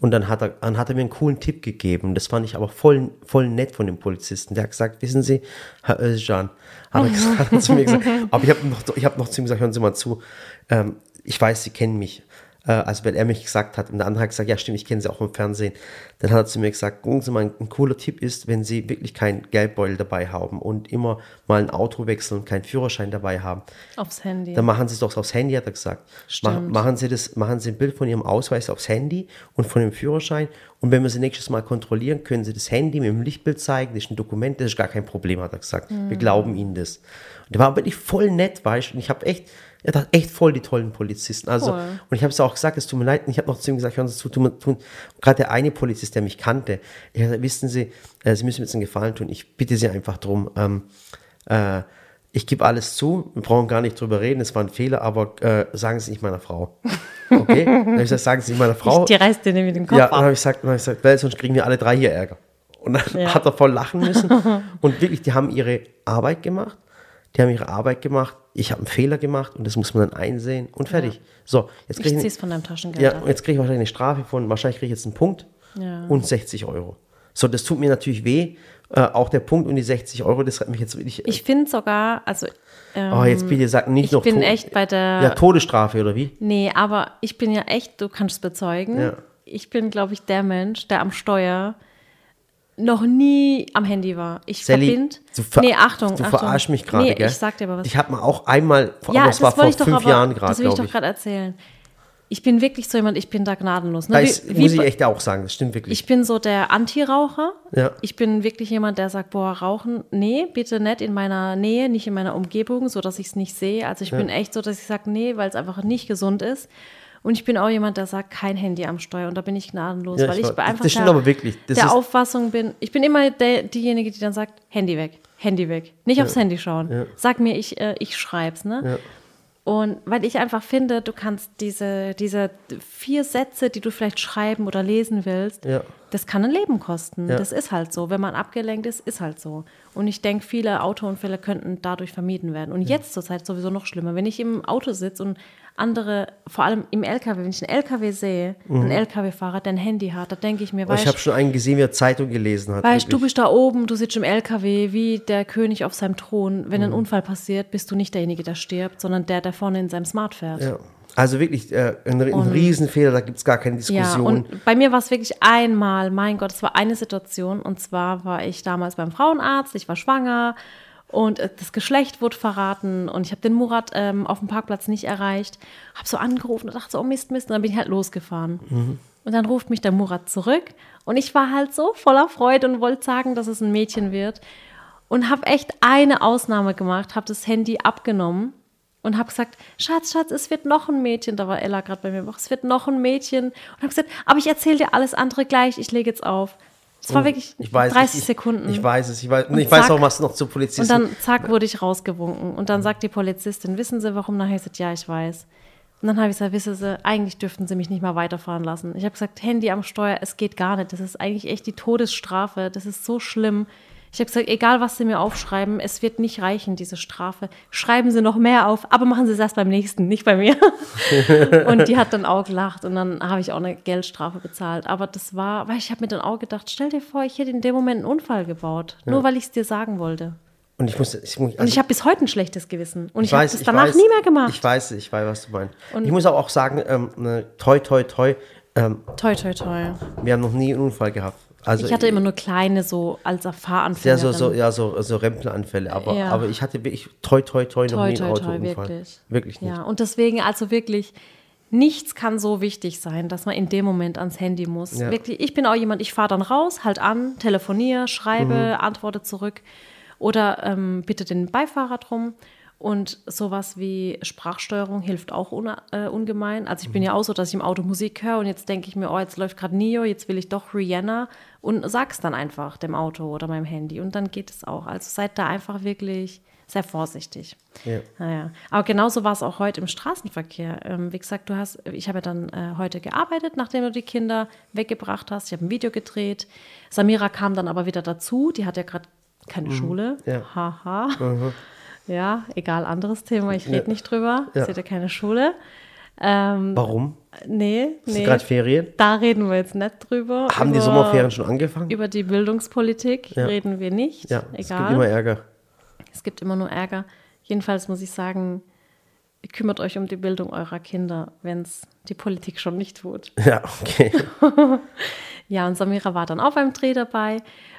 Und dann hat er, dann hat er mir einen coolen Tipp gegeben. Das fand ich aber voll, voll nett von dem Polizisten. Der hat gesagt, wissen Sie, Herr Özcan, hat er, gesagt, hat er zu mir gesagt, aber ich habe noch, ich hab noch zu ihm gesagt, hören Sie mal zu, ähm, ich weiß, Sie kennen mich. Äh, also wenn er mich gesagt hat und der andere hat gesagt, ja stimmt, ich kenne Sie auch im Fernsehen, dann hat er zu mir gesagt, gucken Sie mal, ein, cooler Tipp ist, wenn Sie wirklich keinen Geldbeutel dabei haben und immer mal ein Auto wechseln und keinen Führerschein dabei haben, Aufs Handy. dann machen Sie es doch aufs Handy, hat er gesagt. Stimmt. machen Sie das, machen Sie ein Bild von Ihrem Ausweis aufs Handy und von dem Führerschein. Und wenn wir Sie nächstes Mal kontrollieren, können Sie das Handy mit dem Lichtbild zeigen. Das ist ein Dokument, das ist gar kein Problem, hat er gesagt. Wir glauben Ihnen das. Und der war wirklich voll nett, weißt du. Und ich habe echt, Er hat echt voll die tollen Polizisten. Also, Cool. und ich habe es auch gesagt, es tut mir leid. Und ich habe noch zu ihm gesagt, hören Sie zu, tun, tun. Gerade der eine Polizist, der mich kannte, er hat gesagt, wissen Sie, äh, Sie müssen mir jetzt einen Gefallen tun. Ich bitte Sie einfach drum. Ähm, äh, ich gebe alles zu, wir brauchen gar nicht drüber reden, es war ein Fehler, aber äh, sagen Sie es nicht meiner Frau. Okay? Dann habe ich gesagt, sagen Sie es nicht meiner Frau. Die reißt dir nämlich den Kopf Ja, dann ab. habe ich gesagt, dann hab ich gesagt, weil sonst kriegen wir alle drei hier Ärger. Und dann Ja. hat er voll lachen müssen. Und wirklich, die haben ihre Arbeit gemacht. Die haben ihre Arbeit gemacht. Ich habe einen Fehler gemacht und das muss man dann einsehen und fertig. So, jetzt Ich kriege zieh's ich, von deinem Taschengeld ja, und jetzt kriege ich wahrscheinlich eine Strafe von, wahrscheinlich kriege ich jetzt einen Punkt Ja. und 60 Euro. So, das tut mir natürlich weh. Äh, auch der Punkt und die 60 Euro, das hat mich jetzt wirklich. Ich finde sogar, also oh, jetzt bitte sag nicht ich noch bin To- echt bei der- Ja, Todesstrafe oder wie? Nee, aber ich bin ja echt, du kannst es bezeugen. Ja. Ich bin, glaube ich, der Mensch, der am Steuer noch nie am Handy war. Ich Sally, verbind. du, ver nee, Achtung. du Achtung. verarsch mich gerade, Nee, gell? ich sag dir aber was. Ich habe mal auch einmal, vor- ja, aber es war vor ich fünf aber, Jahren gerade, Das will ich doch ich. gerade erzählen. Ich bin wirklich so jemand, ich bin da gnadenlos. Ne? Da Wie- ist, wie muss ich bei- echt auch sagen, das stimmt wirklich. Ich bin so der Anti-Raucher. Ja. Ich bin wirklich jemand, der sagt, boah, rauchen, nee, bitte nicht in meiner Nähe, nicht in meiner Umgebung, so dass ich es nicht sehe. Also ich bin echt so, dass ich sage, nee, weil es einfach nicht gesund ist. Und ich bin auch jemand, der sagt, kein Handy am Steuer. Und da bin ich gnadenlos, Ja, weil ich ich, einfach Das stimmt der, aber wirklich. Das der Auffassung bin. Ich bin immer der, diejenige, die dann sagt, Handy weg, Handy weg. Nicht aufs Handy schauen. Sag mir, ich, äh, ich schreib's, ne? Und weil ich einfach finde, du kannst diese, diese vier Sätze, die du vielleicht schreiben oder lesen willst, Ja. das kann ein Leben kosten. Ja. Das ist halt so. Wenn man abgelenkt ist, ist halt so. Und ich denke, viele Autounfälle könnten dadurch vermieden werden. Und jetzt zur Zeit sowieso noch schlimmer. Wenn ich im Auto sitze und andere, vor allem im LKW, wenn ich einen LKW sehe, einen LKW-Fahrer, der ein Handy hat, da denke ich mir, Mhm. Oh, ich weißt habe schon einen gesehen, wie er Zeitung gelesen hat. Weißt du, wirklich. bist da oben, du sitzt im LKW wie der König auf seinem Thron. Wenn Mhm. ein Unfall passiert, bist du nicht derjenige, der stirbt, sondern der, der vorne in seinem Smart fährt. ja. Also wirklich äh, ein, ein Riesenfehler, da gibt es gar keine Ja, Diskussion. und bei mir war es wirklich einmal, mein Gott, es war eine Situation und zwar war ich damals beim Frauenarzt, ich war schwanger und äh, das Geschlecht wurde verraten und ich habe den Murat ähm, auf dem Parkplatz nicht erreicht, habe so angerufen und dachte so, oh Mist, Mist und dann bin ich halt losgefahren. Und dann ruft mich der Murat zurück und ich war halt so voller Freude und wollte sagen, dass es ein Mädchen wird und habe echt eine Ausnahme gemacht, habe das Handy abgenommen und habe gesagt, Schatz, Schatz, es wird noch ein Mädchen. Da war Ella gerade bei mir, es wird noch ein Mädchen. Und habe gesagt, aber ich erzähle dir alles andere gleich, ich lege jetzt auf. Es war wirklich ich weiß, 30 ich, Sekunden. Ich weiß es, ich weiß, Und ich weiß zack. auch, was noch zu Polizisten. Und dann, zack, wurde ich rausgewunken. Und dann sagt die Polizistin, wissen Sie, warum? Nachher gesagt, ja, ich weiß. Und dann habe ich gesagt, wissen Sie, eigentlich dürften Sie mich nicht mal weiterfahren lassen. Ich habe gesagt, Handy am Steuer, es geht gar nicht. Das ist eigentlich echt die Todesstrafe. Das ist so schlimm. Ich habe gesagt, egal was Sie mir aufschreiben, es wird nicht reichen, diese Strafe. Schreiben Sie noch mehr auf, aber machen Sie es erst beim nächsten, nicht bei mir. und die hat dann auch gelacht und dann habe ich auch eine Geldstrafe bezahlt. Aber das war, weil ich habe mir dann auch gedacht, stell dir vor, ich hätte in dem Moment einen Unfall gebaut, nur weil ich es dir sagen wollte. und ich muss, ich muss Und also, ich habe bis heute ein schlechtes Gewissen. Und ich, ich habe ich danach weiß, nie mehr gemacht. Ich weiß, ich weiß, was du meinst. ich muss aber auch sagen, ähm, ne, toi, toi, toi, ähm, toi, toi, toi. wir haben noch nie einen Unfall gehabt. Also Ich hatte immer nur kleine so als ja, Fahranfänger. so, so, ja, so, so Rempleranfälle, aber, Ja. aber ich hatte wirklich toi, toi, toi noch toi, nie einen toi, Autounfall. wirklich. Wirklich nicht. Ja, und deswegen also wirklich, nichts kann so wichtig sein, dass man in dem Moment ans Handy muss. Ja. Wirklich, ich bin auch jemand, ich fahre dann raus, halt an, telefoniere, schreibe, Mhm. antworte zurück oder ähm, bitte den Beifahrer drum. Und sowas wie Sprachsteuerung hilft auch un äh, ungemein. Also ich bin ja auch so, dass ich im Auto Musik höre und jetzt denke ich mir, oh, jetzt läuft gerade Neo, jetzt will ich doch Rihanna und sag's dann einfach dem Auto oder meinem Handy und dann geht es auch. Also seid da einfach wirklich sehr vorsichtig. Ja. Naja, aber genauso war es auch heute im Straßenverkehr. Ähm, wie gesagt, du hast, ich habe ja dann äh, heute gearbeitet, nachdem du die Kinder weggebracht hast. Ich habe ein Video gedreht. Samira kam dann aber wieder dazu. Die hat ja gerade keine Schule. Ja. Haha. Ja, egal, anderes Thema. Ich rede Ja. nicht drüber. Ja. Sie hat ja keine Schule. Ähm, Warum? nee, Ist nee. gerade Ferien? Da reden wir jetzt nicht drüber. Haben die Über- Sommerferien schon angefangen? Über die Bildungspolitik Ja. reden wir nicht. Ja, es egal. gibt immer Ärger. Es gibt immer nur Ärger. Jedenfalls muss ich sagen, kümmert euch um die Bildung eurer Kinder, wenn es die Politik schon nicht tut. Ja, okay. Ja, und Samira war dann auch beim Dreh dabei.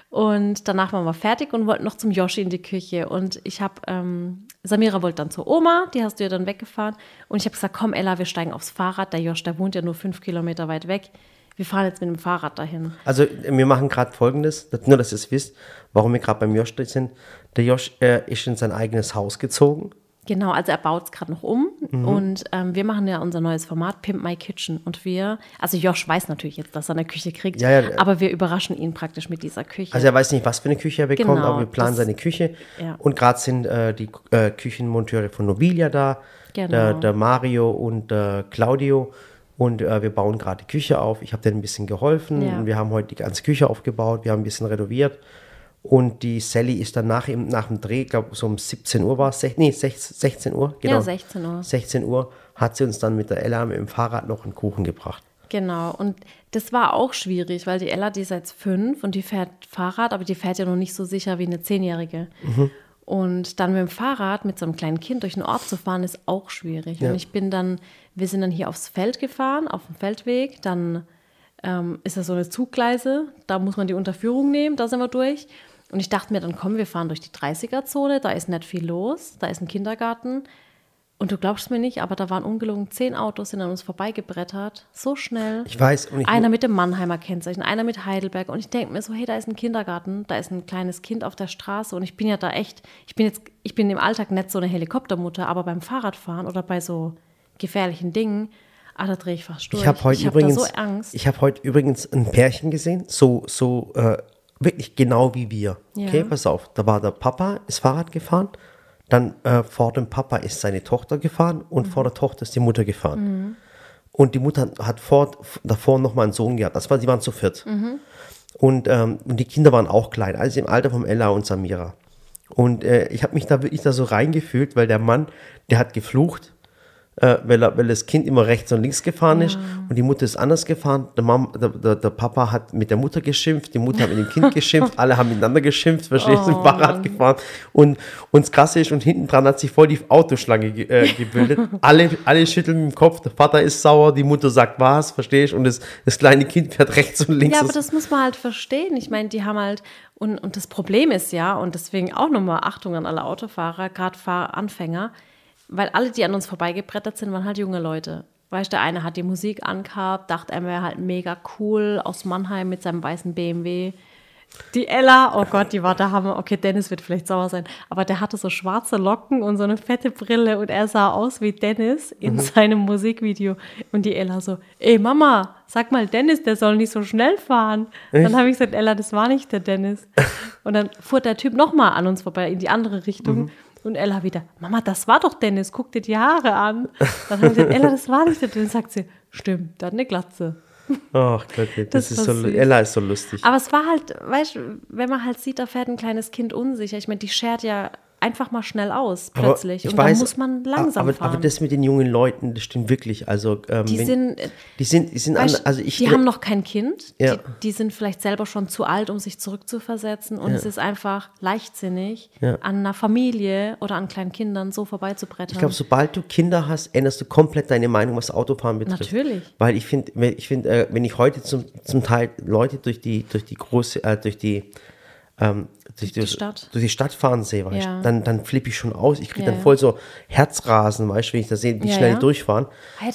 Und danach waren wir fertig und wollten noch zum Yoshi in die Küche. Und ich habe, ähm, Samira wollte dann zur Oma, die hast du ja dann weggefahren. Und ich habe gesagt, komm Ella, wir steigen aufs Fahrrad. Der Josh, der wohnt ja nur fünf Kilometer weit weg. Wir fahren jetzt mit dem Fahrrad dahin. Also wir machen gerade folgendes, nur dass ihr es wisst, warum wir gerade beim Josh sind. Der Josh äh, ist in sein eigenes Haus gezogen. Genau, also er baut es gerade noch um Mhm. und ähm, wir machen ja unser neues Format Pimp My Kitchen und wir, also Josh weiß natürlich jetzt, dass er eine Küche kriegt, Ja, ja. aber wir überraschen ihn praktisch mit dieser Küche. Also er weiß nicht, was für eine Küche er bekommt, Genau, aber wir planen das- seine Küche. ja. Und gerade sind äh, die äh, Küchenmonteure von Nobilia da, Genau. der, der Mario und der Claudio. Und äh, wir bauen gerade die Küche auf. Ich habe denen ein bisschen geholfen. Und wir haben heute die ganze Küche aufgebaut. Wir haben ein bisschen renoviert. Und die Sally ist dann nach, im, nach dem Dreh, glaube so um 17 Uhr war es, nee, sech- 16 Uhr, genau. Ja, 16 Uhr. 16 Uhr hat sie uns dann mit der Ella mit dem Fahrrad noch einen Kuchen gebracht. Genau, und das war auch schwierig, weil die Ella, die ist jetzt fünf und die fährt Fahrrad, aber die fährt ja noch nicht so sicher wie eine Zehnjährige. Und dann mit dem Fahrrad mit so einem kleinen Kind durch den Ort zu fahren, ist auch schwierig. Ja. Und ich bin dann, wir sind dann hier aufs Feld gefahren, auf dem Feldweg, dann ähm, ist da so eine Zuggleise, da muss man die Unterführung nehmen, da sind wir durch. Und ich dachte mir dann, komm, wir fahren durch die 30er-Zone, da ist nicht viel los, da ist ein Kindergarten. Und du glaubst mir nicht, aber da waren ungelogen zehn Autos, sind an uns vorbeigebrettert. So schnell. Ich weiß. Und ich, Einer mit dem Mannheimer Kennzeichen, einer mit Heidelberg. Und ich denke mir so, hey, da ist ein Kindergarten, da ist ein kleines Kind auf der Straße. Und ich bin ja da echt, ich bin jetzt, ich bin im Alltag nicht so eine Helikoptermutter, aber beim Fahrradfahren oder bei so gefährlichen Dingen, ah, da drehe ich fast durch. Ich habe heute hab übrigens, so Angst. ich habe heute übrigens ein Pärchen gesehen, so so äh, wirklich genau wie wir. Ja. Okay, pass auf, da war der Papa ist Fahrrad gefahren, dann äh, vor dem Papa ist seine Tochter gefahren und Mhm. vor der Tochter ist die Mutter gefahren. Und die Mutter hat vor, davor noch mal einen Sohn gehabt. Das war, sie waren zu viert. Mhm. Und, ähm, und die Kinder waren auch klein, also im Alter von Ella und Samira. Und äh, ich habe mich da wirklich da so reingefühlt, weil der Mann, der hat geflucht, äh, weil, er, weil das Kind immer rechts und links gefahren ist und die Mutter ist anders gefahren. Der, Mom, der, der, der Papa hat mit der Mutter geschimpft, die Mutter hat mit dem Kind geschimpft, alle haben miteinander geschimpft, verstehst du, Oh, Fahrrad gefahren. Und und das Krasse ist, und hinten dran hat sich voll die Autoschlange ge äh, gebildet. alle, alle schütteln mit dem Kopf, der Vater ist sauer, die Mutter sagt was, verstehst du, und das, das kleine Kind fährt rechts und links. Ja, aber das muss man halt verstehen. Ich meine, die haben halt, und, und das Problem ist ja, und deswegen auch nochmal Achtung an alle Autofahrer, gerade Fahranfänger, weil alle, die an uns vorbeigebrettert sind, waren halt junge Leute. Weißt du, der eine hat die Musik angehabt, dachte, er wäre halt mega cool aus Mannheim mit seinem weißen BMW. Die Ella, oh Gott, die war der Hammer. Okay, Dennis wird vielleicht sauer sein, aber der hatte so schwarze Locken und so eine fette Brille und er sah aus wie Dennis in seinem Musikvideo. Und die Ella so, ey Mama, sag mal Dennis, der soll nicht so schnell fahren. Dann habe ich gesagt, Ella, das war nicht der Dennis. Und dann fuhr der Typ nochmal an uns vorbei in die andere Richtung. Und Ella wieder, Mama, das war doch Dennis, guck dir die Haare an. Dann habe ich gesagt, Ella, das war nicht der Dennis. Sagt sie, stimmt, der hat eine Glatze. Ach Gott, das, Das ist so, süß. Ella ist so lustig. Aber es war halt, weißt du, wenn man halt sieht, da fährt ein kleines Kind unsicher. Ich meine, die schert ja einfach mal schnell aus, plötzlich. ich Und weiß, dann muss man langsam aber, fahren. aber das mit den jungen Leuten, das stimmt wirklich. Also, ähm, die wenn- sind, äh, die sind, die sind, an, weißt, also ich, die haben noch kein Kind. Ja. Die, die sind vielleicht selber schon zu alt, um sich zurückzuversetzen. Und es ist einfach leichtsinnig, Ja. an einer Familie oder an kleinen Kindern so vorbeizubrettern. Ich glaube, sobald du Kinder hast, änderst du komplett deine Meinung, was Autofahren betrifft. Natürlich. Weil ich finde, ich finde, äh, wenn ich heute zum, zum Teil Leute durch die, durch die große, äh, durch die, ähm, durch, die Stadt. durch die Stadt fahren sehe, weißt, Ja. dann, dann flippe ich schon aus. Ich kriege Ja, dann voll so Herzrasen, weißt du, wenn ich da sehe, wie Ja, schnell die durchfahren.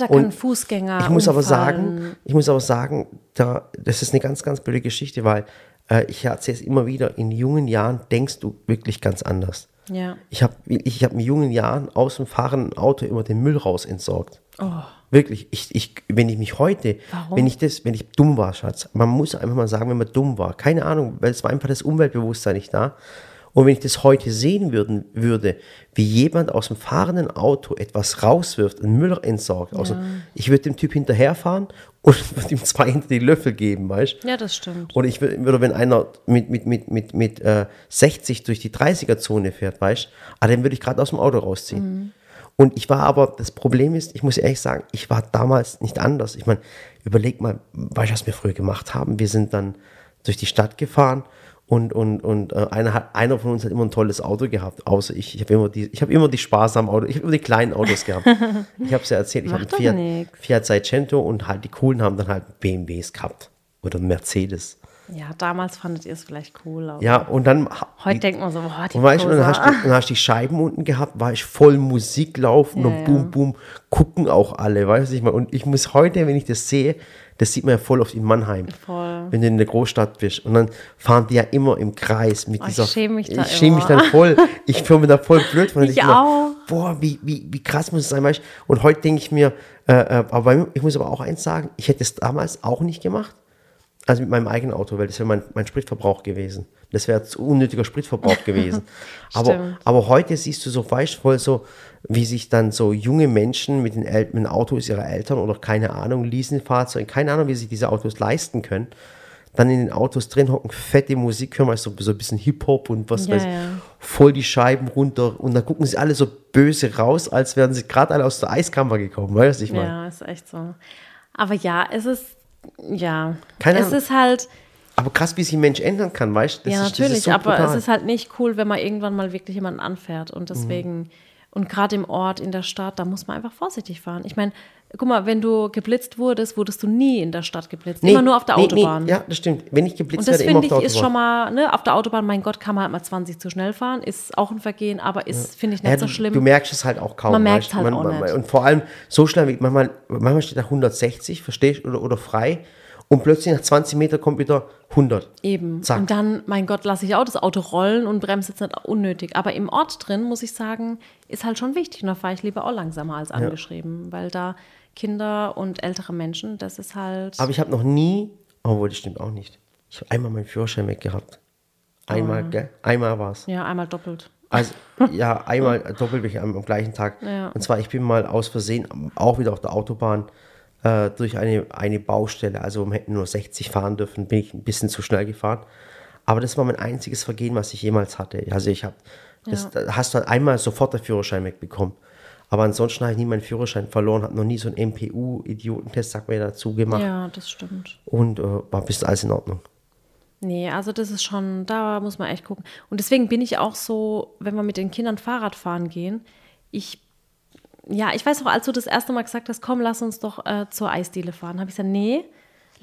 Und kann Fußgänger ich muss aber sagen, ich muss aber sagen, da, das ist eine ganz, ganz blöde Geschichte, weil äh, ich erzähle es immer wieder, in jungen Jahren denkst du wirklich ganz anders. Ja. Ich habe ich hab in jungen Jahren aus dem fahrenden Auto immer den Müll raus entsorgt. Oh. Wirklich, ich, ich, wenn ich mich heute, Warum? wenn ich das, wenn ich dumm war, Schatz, man muss einfach mal sagen, wenn man dumm war, keine Ahnung, weil es war einfach das Umweltbewusstsein nicht da. Und wenn ich das heute sehen würden, würde, wie jemand aus dem fahrenden Auto etwas rauswirft, einen Müll entsorgt, also ich würde dem Typ hinterherfahren und würde ihm zwei hinter die Löffel geben, weißt du? Ja, das stimmt. Oder ich wür- würde, wenn einer mit, mit, mit, mit, mit äh, 60 durch die 30er-Zone fährt, weißt du, ah, den würde ich gerade aus dem Auto rausziehen. Und ich war aber, das Problem ist, ich muss ehrlich sagen, ich war damals nicht anders. Ich meine, überleg mal, weißt du, was wir früher gemacht haben? Wir sind dann durch die Stadt gefahren und, und, und äh, einer, hat, einer von uns hat immer ein tolles Auto gehabt, außer ich. Ich habe immer die, ich habe immer die sparsamen Autos, ich habe immer die kleinen Autos gehabt. Ich habe es ja erzählt, ich habe einen Fiat. Fiat Seicento und halt die coolen haben dann halt BMWs gehabt. Oder Mercedes. Ja, damals fandet ihr es vielleicht cool. Ja, und dann. Heute denkt man so, boah, die und weißt, du, dann, hast du, dann hast du die Scheiben unten gehabt, war ich voll Musik laufen Ja, und ja. boom, boom, gucken auch alle, weißt du, ich meine, und ich muss heute, wenn ich das sehe, das sieht man ja voll oft in Mannheim, Voll. wenn du in der Großstadt bist. Und dann fahren die ja immer im Kreis mit Oh, ich dieser. schäme mich da Ich schäme mich immer. dann voll. Ich fühle mich da voll blöd. Weil Ich auch. boah, wie, wie, wie krass muss es sein, weißt du? Und heute denke ich mir, äh, äh, aber ich muss aber auch eins sagen, ich hätte es damals auch nicht gemacht. Also mit meinem eigenen Auto, weil das wäre mein, mein Spritverbrauch gewesen. Das wäre zu unnötiger Spritverbrauch gewesen. aber, aber heute siehst du so weißt voll so, wie sich dann so junge Menschen mit den El mit den Autos ihrer Eltern oder keine Ahnung, Leasingfahrzeugen, keine Ahnung, wie sich diese Autos leisten können, dann in den Autos drin hocken, fette Musik hören, weißt du, so, so ein bisschen Hip-Hop und was Ja, weiß ich, ja. voll die Scheiben runter und dann gucken sie alle so böse raus, als wären sie gerade alle aus der Eiskammer gekommen, weißt du, ich meine. Ja, ist echt so. Aber ja, es ist, ja, Keine es Ahnung. ist halt, Aber krass, wie sich ein Mensch ändern kann, weißt du? ja, ist- natürlich, so aber brutal. es ist halt nicht cool, wenn man irgendwann mal wirklich jemanden anfährt und deswegen, und gerade im Ort, in der Stadt, da muss man einfach vorsichtig fahren. Ich meine, guck mal, wenn du geblitzt wurdest, wurdest du nie in der Stadt geblitzt, immer nur auf der nee, Autobahn. Nee, ja, das stimmt. Wenn ich geblitzt Und das werde, immer auf finde der ich ist Autobahn. schon mal, ne, auf der Autobahn, mein Gott, kann man halt mal 20 zu schnell fahren, ist auch ein Vergehen, aber ist, finde ich, nicht Ja, so du, schlimm. du merkst es halt auch kaum. Man merkt weißt halt man, auch man, nicht. Und vor allem so schnell, wie manchmal, manchmal steht da 160, verstehst du, oder, oder frei. Und plötzlich nach 20 Meter kommt wieder 100. Eben. Zack. Und dann, mein Gott, lasse ich auch das Auto rollen und bremse jetzt nicht unnötig. Aber im Ort drin, muss ich sagen, ist halt schon wichtig. Und da fahre ich lieber auch langsamer als angeschrieben, weil da Kinder und ältere Menschen, das ist halt. Aber ich habe noch nie, obwohl das stimmt auch nicht. Ich habe einmal meinen Führerschein weggehabt. Einmal, gell? Einmal war es. ja, einmal doppelt. Also, ja, einmal doppelt ich am, am gleichen Tag. Ja. Und zwar, ich bin mal aus Versehen, auch wieder auf der Autobahn, äh, durch eine, eine Baustelle, also wir hätten nur 60 fahren dürfen, bin ich ein bisschen zu schnell gefahren. Aber das war mein einziges Vergehen, was ich jemals hatte. Also ich habe, das da hast du halt einmal sofort den Führerschein wegbekommen. Aber ansonsten habe ich nie meinen Führerschein verloren, habe noch nie so einen MPU-Idiotentest, sagt man ja dazu, gemacht. Ja, das stimmt. Und äh, war bis alles in Ordnung. Nee, also das ist schon, da muss man echt gucken. Und deswegen bin ich auch so, wenn wir mit den Kindern Fahrrad fahren gehen, ich, ja, ich weiß auch, als du das erste Mal gesagt hast, komm, lass uns doch äh, zur Eisdiele fahren, habe ich gesagt, nee,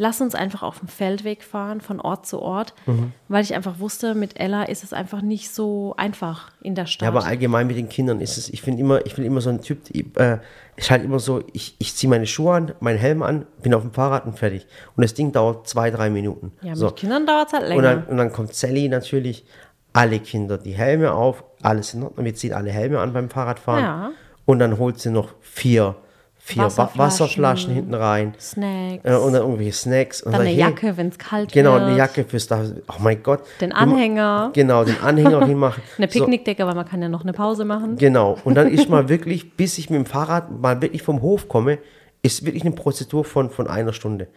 lass uns einfach auf dem Feldweg fahren, von Ort zu Ort, Mhm. weil ich einfach wusste, mit Ella ist es einfach nicht so einfach in der Stadt. Ja, aber allgemein mit den Kindern ist es, ich finde immer, ich bin immer so ein Typ, die, äh, ist halt immer so, ich, ich ziehe meine Schuhe an, meinen Helm an, bin auf dem Fahrrad und fertig. Und das Ding dauert zwei, drei Minuten. ja, mit so. Kindern dauert es halt länger. Und dann, und dann kommt Sally natürlich, alle Kinder die Helme auf, alles in Ordnung, wir ziehen alle Helme an beim Fahrradfahren. Ja. Und dann holt sie noch vier, vier Wasserflaschen. Wasserflaschen, hinten rein. Snacks. Äh, und dann irgendwelche Snacks. Und dann sag eine hey, Jacke, wenn es kalt Genau, wird. eine Jacke fürs da. Oh mein Gott. Den Anhänger. Genau, den Anhänger hinmachen. Eine So. Picknickdecke, weil man kann ja noch eine Pause machen. Genau. Und dann ist mal wirklich, bis ich mit dem Fahrrad mal wirklich vom Hof komme, ist wirklich eine Prozedur von, von einer Stunde.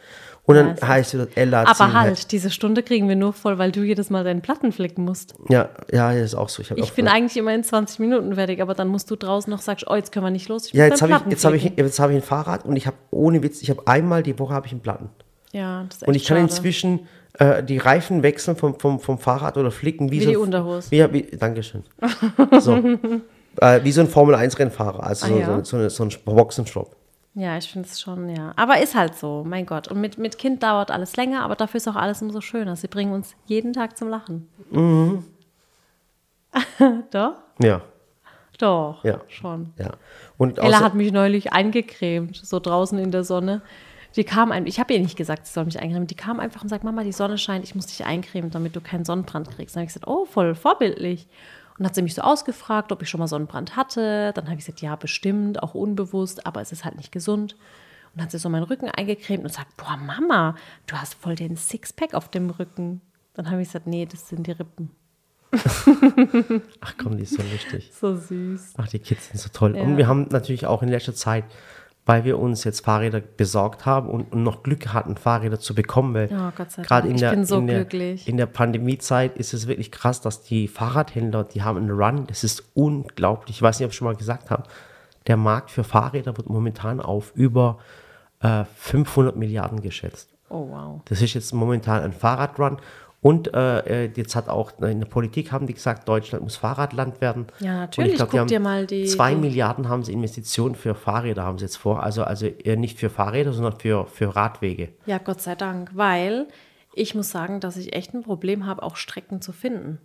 Und dann ist heißt es, Ella Aber ziehen halt, diese Stunde kriegen wir nur voll, weil du jedes Mal deinen Platten flicken musst. Ja, ja, das ist auch so. Ich, hab Ich auch bin gedacht, eigentlich immer in 20 Minuten fertig, aber dann musst du draußen noch sagst, oh, jetzt können wir nicht los. Ja, jetzt habe ich, jetzt habe ich, jetzt habe ich ein Fahrrad und ich habe ohne Witz, ich habe einmal die Woche habe ich einen Platten. Ja, das ist echt Und ich kann schade. inzwischen äh, die Reifen wechseln vom, vom, vom Fahrrad oder flicken wie, Wie so die Unterhose. Wie, wie, Dankeschön. So. äh, wie so ein Formel-1-Rennfahrer, also Ah, so, ja? so, so, so ein Boxenstopp. Ja, ich finde es schon, ja. Aber ist halt so, mein Gott. Und mit, mit Kind dauert alles länger, aber dafür ist auch alles umso schöner. Sie bringen uns jeden Tag zum Lachen. Mhm. Doch? Ja, Doch. Ja. Schon. ja. Und Ella hat mich neulich eingecremt, so draußen in der Sonne. Die kam ein, ich habe ihr nicht gesagt, sie soll mich eincremen. Die kam einfach und sagt, Mama, die Sonne scheint, ich muss dich eincremen, damit du keinen Sonnenbrand kriegst. Dann habe ich gesagt, oh, voll vorbildlich. Und hat sie mich so ausgefragt, ob ich schon mal Sonnenbrand hatte. Dann habe ich gesagt, ja, bestimmt, auch unbewusst, aber es ist halt nicht gesund. Und dann hat sie so meinen Rücken eingecremt und sagt, boah, Mama, du hast voll den Sixpack auf dem Rücken. Dann habe ich gesagt, nee, das sind die Rippen. Ach komm, die ist so lustig. So süß. Ach, die Kids sind so toll. Ja. Und wir haben natürlich auch in letzter Zeit, weil wir uns jetzt Fahrräder besorgt haben und, und noch Glück hatten, Fahrräder zu bekommen, weil Oh, Gott sei gerade Dank. in Ich der, bin so in, der, glücklich. in der Pandemiezeit ist es wirklich krass, dass die Fahrradhändler, die haben einen Run, das ist unglaublich. Ich weiß nicht, ob ich schon mal gesagt habe, der Markt für Fahrräder wird momentan auf über äh, 500 Milliarden geschätzt. Oh, wow. Das ist jetzt momentan ein Fahrradrun. Und äh, äh, jetzt hat auch in der Politik haben die gesagt, Deutschland muss Fahrradland werden. Ja, Und natürlich. ich glaub, Guck dir mal die- Zwei die- Milliarden haben sie Investitionen für Fahrräder haben sie jetzt vor. Also, also eher nicht für Fahrräder, sondern für, für Radwege. Ja, Gott sei Dank, weil ich muss sagen, dass ich echt ein Problem habe, auch Strecken zu finden.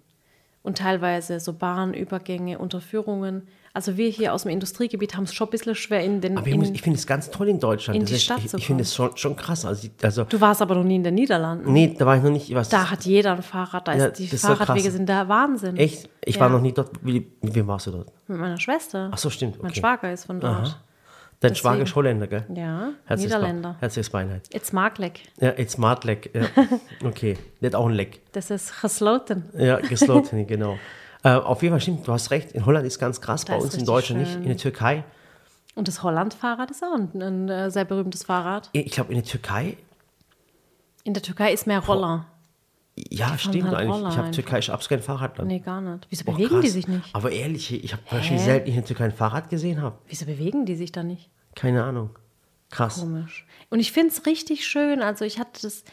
Und teilweise so Bahnübergänge, Unterführungen. Also wir hier aus dem Industriegebiet haben es schon ein bisschen schwer in den. Aber ich, ich finde es ganz toll in Deutschland. in Das die ist, Stadt ich ich finde es schon, schon krass. Also, also du warst aber noch nie in den Niederlanden. nee, da war ich noch nicht. Da hat jeder ein Fahrrad. Da Ja, die Fahrradwege krass. sind der Wahnsinn. echt? Ich Ja. war noch nie dort. Wie, mit wem warst du dort? Mit meiner Schwester. Ach so, stimmt. Mein Okay. Schwager ist von dort. Dein deswegen. Schwager ist Holländer, gell? Ja, Herzliches Niederländer. Herzliches Beileid. It's Markleck. Ja, it's smart Leck. Ja. Okay, nicht auch ein Leck. Das ist gesloten. Ja, gesloten, genau. Äh, auf jeden Fall stimmt, du hast recht. In Holland ist ganz krass, Da bei uns in Deutschland nicht. schön. In der Türkei, Und das Holland-Fahrrad ist auch ein, ein äh, sehr berühmtes Fahrrad. ich glaube, in der Türkei, In der Türkei ist mehr Roller. ja, stimmt halt eigentlich. Roller Ich habe. Türkei ist absolut kein Fahrradland. Nee, gar nicht. Wieso Boah, bewegen die krass. sich nicht? Aber ehrlich, ich habe wahrscheinlich selten in der Türkei ein Fahrrad gesehen habe. Wieso bewegen die sich da nicht? Keine Ahnung. Krass. Komisch. Und ich finde es richtig schön. Also ich hatte das,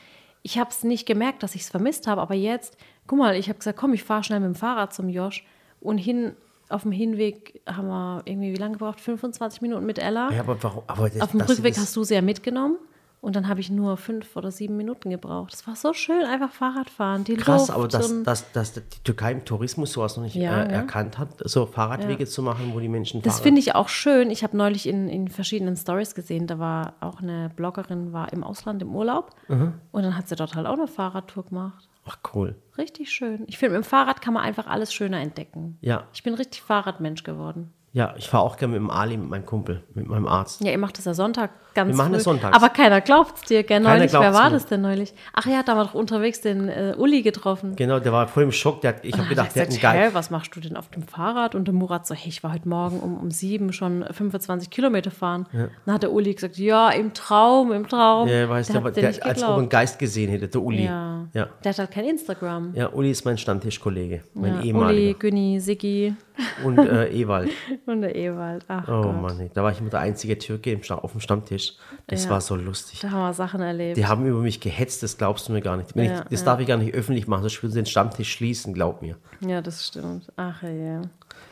ich habe es nicht gemerkt, dass ich es vermisst habe, aber jetzt, guck mal, ich habe gesagt, komm, ich fahre schnell mit dem Fahrrad zum Josh und hin, auf dem Hinweg haben wir irgendwie, wie lange gebraucht? 25 Minuten mit Ella. Ja, aber warum? Aber das, auf dem Rückweg das, hast du sie ja mitgenommen. Und dann habe ich nur fünf oder sieben Minuten gebraucht. Das war so schön, einfach Fahrrad fahren. Die Krass, Luft aber dass, dass, dass die Türkei im Tourismus sowas noch nicht Ja, äh, ja. erkannt hat, so Fahrradwege zu machen, wo die Menschen Das fahren. finde ich auch schön. Ich habe neulich in, in verschiedenen Stories gesehen, da war auch eine Bloggerin, war im Ausland im Urlaub Mhm. und dann hat sie dort halt auch eine Fahrradtour gemacht. Ach, cool. Richtig schön. Ich finde, mit dem Fahrrad kann man einfach alles schöner entdecken. Ja. Ich bin richtig Fahrradmensch geworden. Ja, ich fahre auch gerne mit dem Ali, mit meinem Kumpel, mit meinem Arzt. Ja, ihr macht das ja Sonntag ganz Wir machen früh. das sonntags. Aber keiner glaubt es dir. Gell? Neulich, wer war mir. das denn neulich? Ach ja, da war doch unterwegs den äh, Uli getroffen. Genau, der war voll im Schock. Der hat, ich habe er gedacht, der hat einen geil. was machst du denn auf dem Fahrrad? Und der Murat so, hey, ich war heute Morgen um, um sieben schon 25 Kilometer fahren. Dann hat der Uli gesagt, ja, im Traum, im Traum. Ja, weißt du, der aber dir der, nicht als ob einen geglaubt. Geist gesehen hätte, der Uli. Ja. Ja. Der hat halt kein Instagram. Ja, Uli ist mein Stammtischkollege, mein Ja, Uli, ehemaliger. Günni, Siggi Und äh, Ewald. und der Ewald. Ach Oh Gott, Mann, da war ich immer der einzige Türke auf dem Stammtisch. Das Ja. war so lustig. da haben wir Sachen erlebt. Die haben über mich gehetzt, das glaubst du mir gar nicht. Ja, ich, das ja. darf ich gar nicht öffentlich machen, sonst würden sie den Stammtisch schließen, glaub mir. Ja, das stimmt. Ach ja.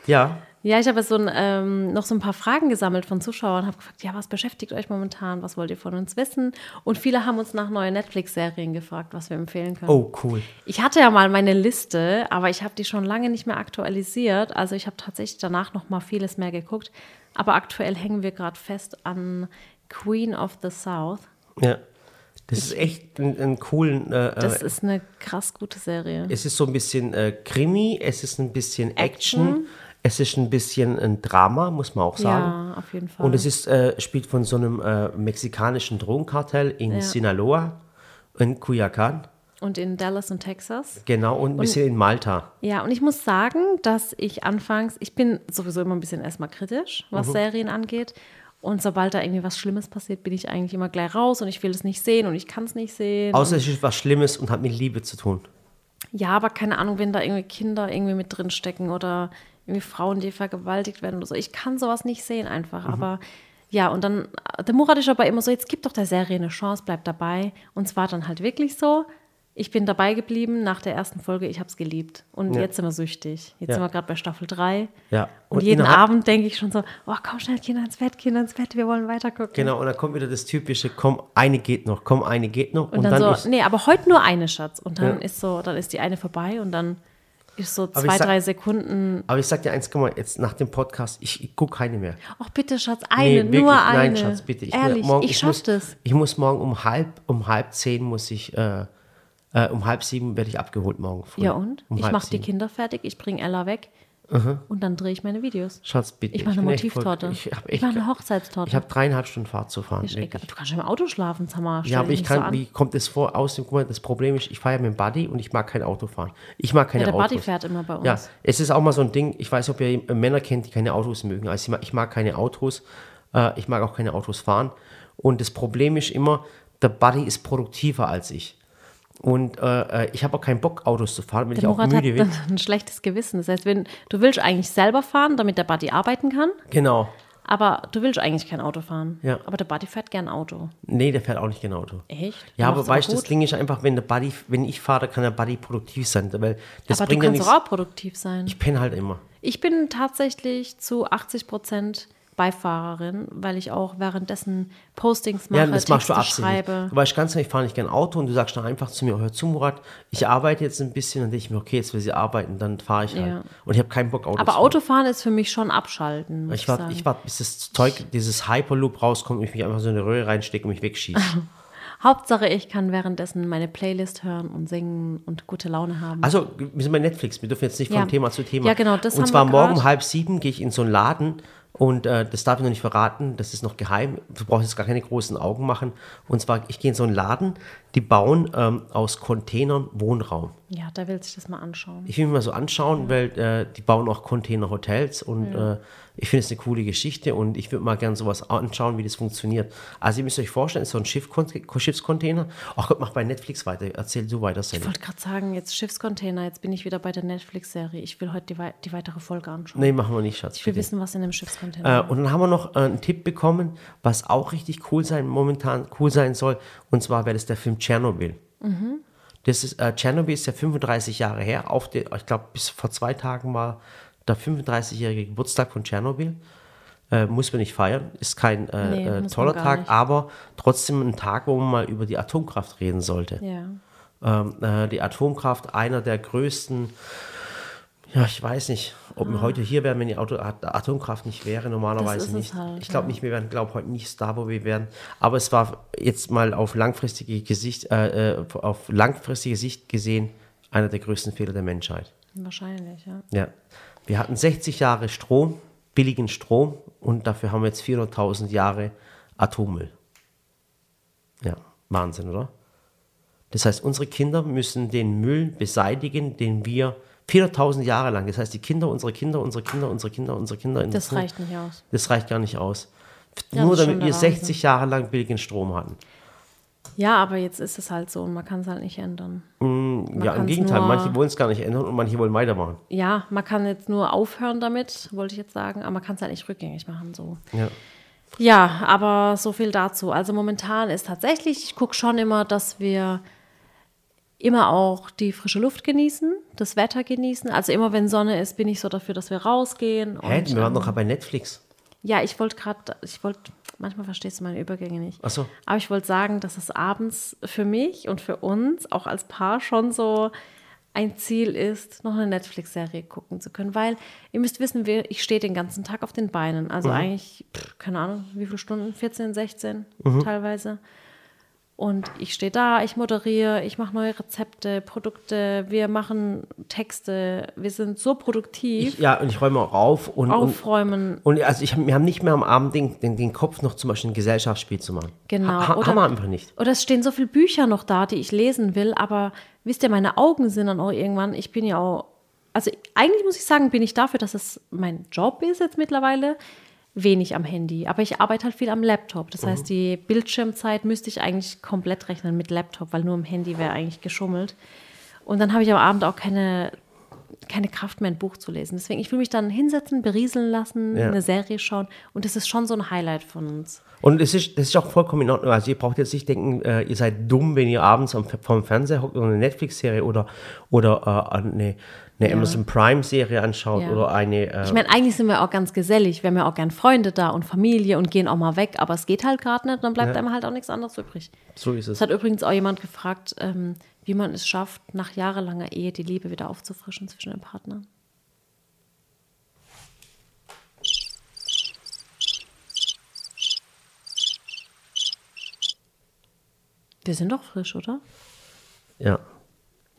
Ja, Ja, ich habe jetzt so ein, ähm, noch so ein paar Fragen gesammelt von Zuschauern, habe gefragt, ja, was beschäftigt euch momentan, was wollt ihr von uns wissen? Und viele haben uns nach neuen Netflix-Serien gefragt, was wir empfehlen können. oh cool. Ich hatte ja mal meine Liste, aber ich habe die schon lange nicht mehr aktualisiert. Also ich habe tatsächlich danach noch mal vieles mehr geguckt. Aber aktuell hängen wir gerade fest an Queen of the South. Ja. Das ist echt ein, ein coolen. Äh, Das äh, ist eine krass gute Serie. es ist so ein bisschen äh, Krimi, es ist ein bisschen Action, Action. es ist ein bisschen ein Drama, muss man auch sagen. Ja, auf jeden Fall. Und es ist, äh, spielt von so einem äh, mexikanischen Drogenkartell in Ja. Sinaloa, in Cuyacan, Und in Dallas und Texas. genau, und ein bisschen in Malta. Ja, und ich muss sagen, dass ich anfangs, ich bin sowieso immer ein bisschen erstmal kritisch, Mhm. was Serien angeht. Und sobald da irgendwie was Schlimmes passiert, bin ich eigentlich immer gleich raus und ich will es nicht sehen und ich kann es nicht sehen. Außer es ist was Schlimmes und hat mit Liebe zu tun. Ja, aber keine Ahnung, wenn da irgendwie Kinder irgendwie mit drin stecken oder irgendwie Frauen, die vergewaltigt werden oder so. Ich kann sowas nicht sehen einfach. Aber ja, und dann, der Murat ist aber immer so, jetzt gib doch der Serie eine Chance, bleib dabei. Und zwar dann halt wirklich so. Ich bin dabei geblieben nach der ersten Folge, ich habe es geliebt. Und Ja. jetzt sind wir süchtig. Jetzt Ja. sind wir gerade bei Staffel 3. Ja. Und, Und jeden Abend denke ich schon so, oh, komm schnell, Kinder ins Bett, Kinder ins Bett, wir wollen weiter gucken. Genau, und dann kommt wieder das typische, komm, eine geht noch, komm, eine geht noch. Und, dann, ist, so, nee, aber heute nur eine, Schatz. Und dann Ja. ist so, dann ist die eine vorbei und dann ist so ich zwei, sag- drei Sekunden aber ich sag dir eins, guck mal, jetzt nach dem Podcast, ich, ich gucke keine mehr. Ach bitte, Schatz, eine, wirklich, nur eine. Nein, Schatz, bitte. Ich, Ehrlich, morgen, ich, schaff muss, das. Ich muss morgen um halb, um halb zehn muss ich, äh, äh, um halb sieben werde ich abgeholt morgen früh. Ja und? Um ich mache die. Kinder fertig, ich bringe Ella weg und dann drehe ich meine Videos. Schatz, bitte. Ich mache eine Motivtorte. Ich, hab Ich mache eine Hochzeitstorte. ich habe dreieinhalb Stunden Fahrt zu fahren. Ist egal. wirklich. Du kannst schon im Auto schlafen, Samar. Ja, aber ich kann, wie kommt es vor? Aus dem, guck mal, das Problem ist, ich fahre ja mit dem Buddy und ich mag kein Auto fahren. Ich mag keine Ja, der Autos. Buddy fährt immer bei uns. Ja, es ist auch mal so ein Ding, ich weiß, ob ihr Männer kennt, die keine Autos mögen. Also ich mag, ich mag keine Autos, äh, ich mag auch keine Autos fahren. Und das Problem ist immer, der Buddy ist produktiver als ich. Und äh, äh, ich habe auch keinen Bock, Autos zu fahren, wenn Der ich auch Murat hat müde bin. ein schlechtes Gewissen. Das heißt, wenn, du willst eigentlich selber fahren, damit der Buddy arbeiten kann, Genau. aber du willst eigentlich kein Auto fahren. Ja. Aber der Buddy fährt gern Auto. Nee, der fährt auch nicht kein Auto. Echt? Ja, aber weißt du, das. Ding ist einfach, wenn der Buddy, wenn ich fahre, kann der Buddy produktiv sein. Weil das Aber du bringt ja kannst doch auch produktiv sein. Ich penne halt immer. Ich bin tatsächlich zu 80 Prozent Beifahrerin, weil ich auch währenddessen Postings mache, Ja, das machst du Texte absichtlich. schreibe. Du weißt ganz genau, ich fahre nicht gerne Auto und du sagst dann einfach zu mir, hör zu, Murat, ich arbeite jetzt ein bisschen und denke ich mir, okay, jetzt will sie arbeiten, dann fahre ich halt. Ja. Und ich habe keinen Bock, Auto Aber. Autofahren ist für mich schon abschalten. Ich warte, ich warte, bis das Zeug, dieses Hyperloop rauskommt und ich mich einfach so in eine Röhre reinstecke und mich wegschieße. Hauptsache, ich kann währenddessen meine Playlist hören und singen und gute Laune haben. Also, wir sind bei Netflix, wir dürfen jetzt nicht von Ja. Thema zu Thema. Ja, genau, das Und haben zwar wir morgen um halb sieben gehe ich in so einen Laden und äh, das darf ich noch nicht verraten, das ist noch geheim. Du brauchst jetzt gar keine großen Augen machen. Und zwar, ich gehe in so einen Laden, die bauen ähm, aus Containern Wohnraum. Ja, da will sich das mal anschauen. Ich will mir mal so anschauen, weil äh, die bauen auch Container-Hotels und äh, ich finde es eine coole Geschichte und ich würde mal gerne sowas anschauen, wie das funktioniert. Also ihr müsst euch vorstellen, es ist so ein Schiff Schiffscontainer. Ach Gott, mach bei Netflix weiter. Erzähl du weiter, Sally. Ich wollte gerade sagen, jetzt Schiffscontainer, jetzt bin ich wieder bei der Netflix-Serie. Ich will heute die, wei- die weitere Folge anschauen. Nee, machen wir nicht, Schatz. ich will bitte. wissen, was in dem Schiffscontainer Äh, und dann haben wir noch äh, einen Tipp bekommen, was auch richtig cool sein, momentan cool sein soll. Und zwar wäre das der Film Tschernobyl. Das ist, äh, Tschernobyl ist ja 35 Jahre her. Auf der, ich glaube, bis vor zwei Tagen war der 35-jährige Geburtstag von Tschernobyl. Äh, muss man nicht feiern, ist kein äh, Nee, äh, toller Tag, nicht. aber trotzdem ein Tag, wo man mal über die Atomkraft reden sollte Ja. ähm, äh, die Atomkraft einer der größten, ja, ich weiß nicht, ob wir heute hier wären, wenn die Auto At- Atomkraft nicht wäre, normalerweise nicht. halt, ich glaube ja. nicht, wir wären, glaube heute nicht da, wo wir wären. Aber es war jetzt mal auf langfristige Gesicht, äh, äh, auf langfristige Sicht gesehen einer der größten Fehler der Menschheit. Wahrscheinlich, ja. Ja. Wir hatten 60 Jahre Strom, billigen Strom und dafür haben wir jetzt 400.000 Jahre Atommüll. Ja, Wahnsinn, oder? Das heißt, unsere Kinder müssen den Müll beseitigen, den wir 400.000 Jahre lang, das heißt, die Kinder, unsere Kinder, unsere Kinder, unsere Kinder, unsere Kinder. in Das reicht nicht aus. Das reicht gar nicht aus. Ja, Nur damit wir der Wahnsinn. 60 Jahre lang billigen Strom hatten. Ja, aber jetzt ist es halt so und man kann es halt nicht ändern. ja, im Gegenteil, manche wollen es gar nicht ändern und manche wollen weitermachen. Ja, man kann jetzt nur aufhören damit, wollte ich jetzt sagen, aber man kann es halt nicht rückgängig machen. So. Ja. Ja, aber so viel dazu. Also momentan ist tatsächlich, ich gucke schon immer, dass wir immer auch die frische Luft genießen, das Wetter genießen. Also immer wenn Sonne ist, bin ich so dafür, dass wir rausgehen. Hä, Und, wir waren ähm, doch bei Netflix. Ja, ich wollte gerade, ich wollte, manchmal verstehst du meine Übergänge nicht. Ach so. Aber ich wollte sagen, dass es abends für mich und für uns, auch als Paar, schon so ein Ziel ist, noch eine Netflix-Serie gucken zu können. Weil ihr müsst wissen, ich stehe den ganzen Tag auf den Beinen. Also eigentlich, pff, keine Ahnung, wie viele Stunden? 14, 16 teilweise. Und ich stehe da, ich moderiere, ich mache neue Rezepte, Produkte, wir machen Texte, wir sind so produktiv, Ich, ja, und ich räume auch auf und, und, aufräumen. und also ich, wir haben nicht mehr am Abend den, den, den Kopf noch zum Beispiel ein Gesellschaftsspiel zu machen. Genau. Ha, Oder- haben wir einfach nicht. Oder es stehen so viele Bücher noch da, die ich lesen will, aber wisst ihr, meine Augen sind dann auch irgendwann, ich bin ja auch, also eigentlich muss ich sagen, bin ich dafür, dass es mein Job ist jetzt mittlerweile, wenig am Handy. Aber ich arbeite halt viel am Laptop. Das heißt, die Bildschirmzeit müsste ich eigentlich komplett rechnen mit Laptop, weil nur im Handy wäre eigentlich geschummelt. Und dann habe ich am Abend auch keine, keine Kraft mehr, ein Buch zu lesen. Deswegen, ich will mich dann hinsetzen, berieseln lassen, Ja. eine Serie schauen. Und das ist schon so ein Highlight von uns. Und es ist, das ist auch vollkommen in Ordnung. Also ihr braucht jetzt nicht denken, äh, ihr seid dumm, wenn ihr abends am, vorm Fernseher hockt oder eine Netflix-Serie oder, oder äh, eine, eine Amazon Prime-Serie anschaut Ja. oder eine. Äh, Ich meine, eigentlich sind wir auch ganz gesellig. Wir haben ja auch gern Freunde da und Familie und gehen auch mal weg, aber es geht halt gerade nicht, dann bleibt einem halt auch nichts anderes übrig. so ist es. Es hat übrigens auch jemand gefragt, ähm, wie man es schafft, nach jahrelanger Ehe die Liebe wieder aufzufrischen zwischen den Partnern. Wir sind doch frisch, oder? Ja.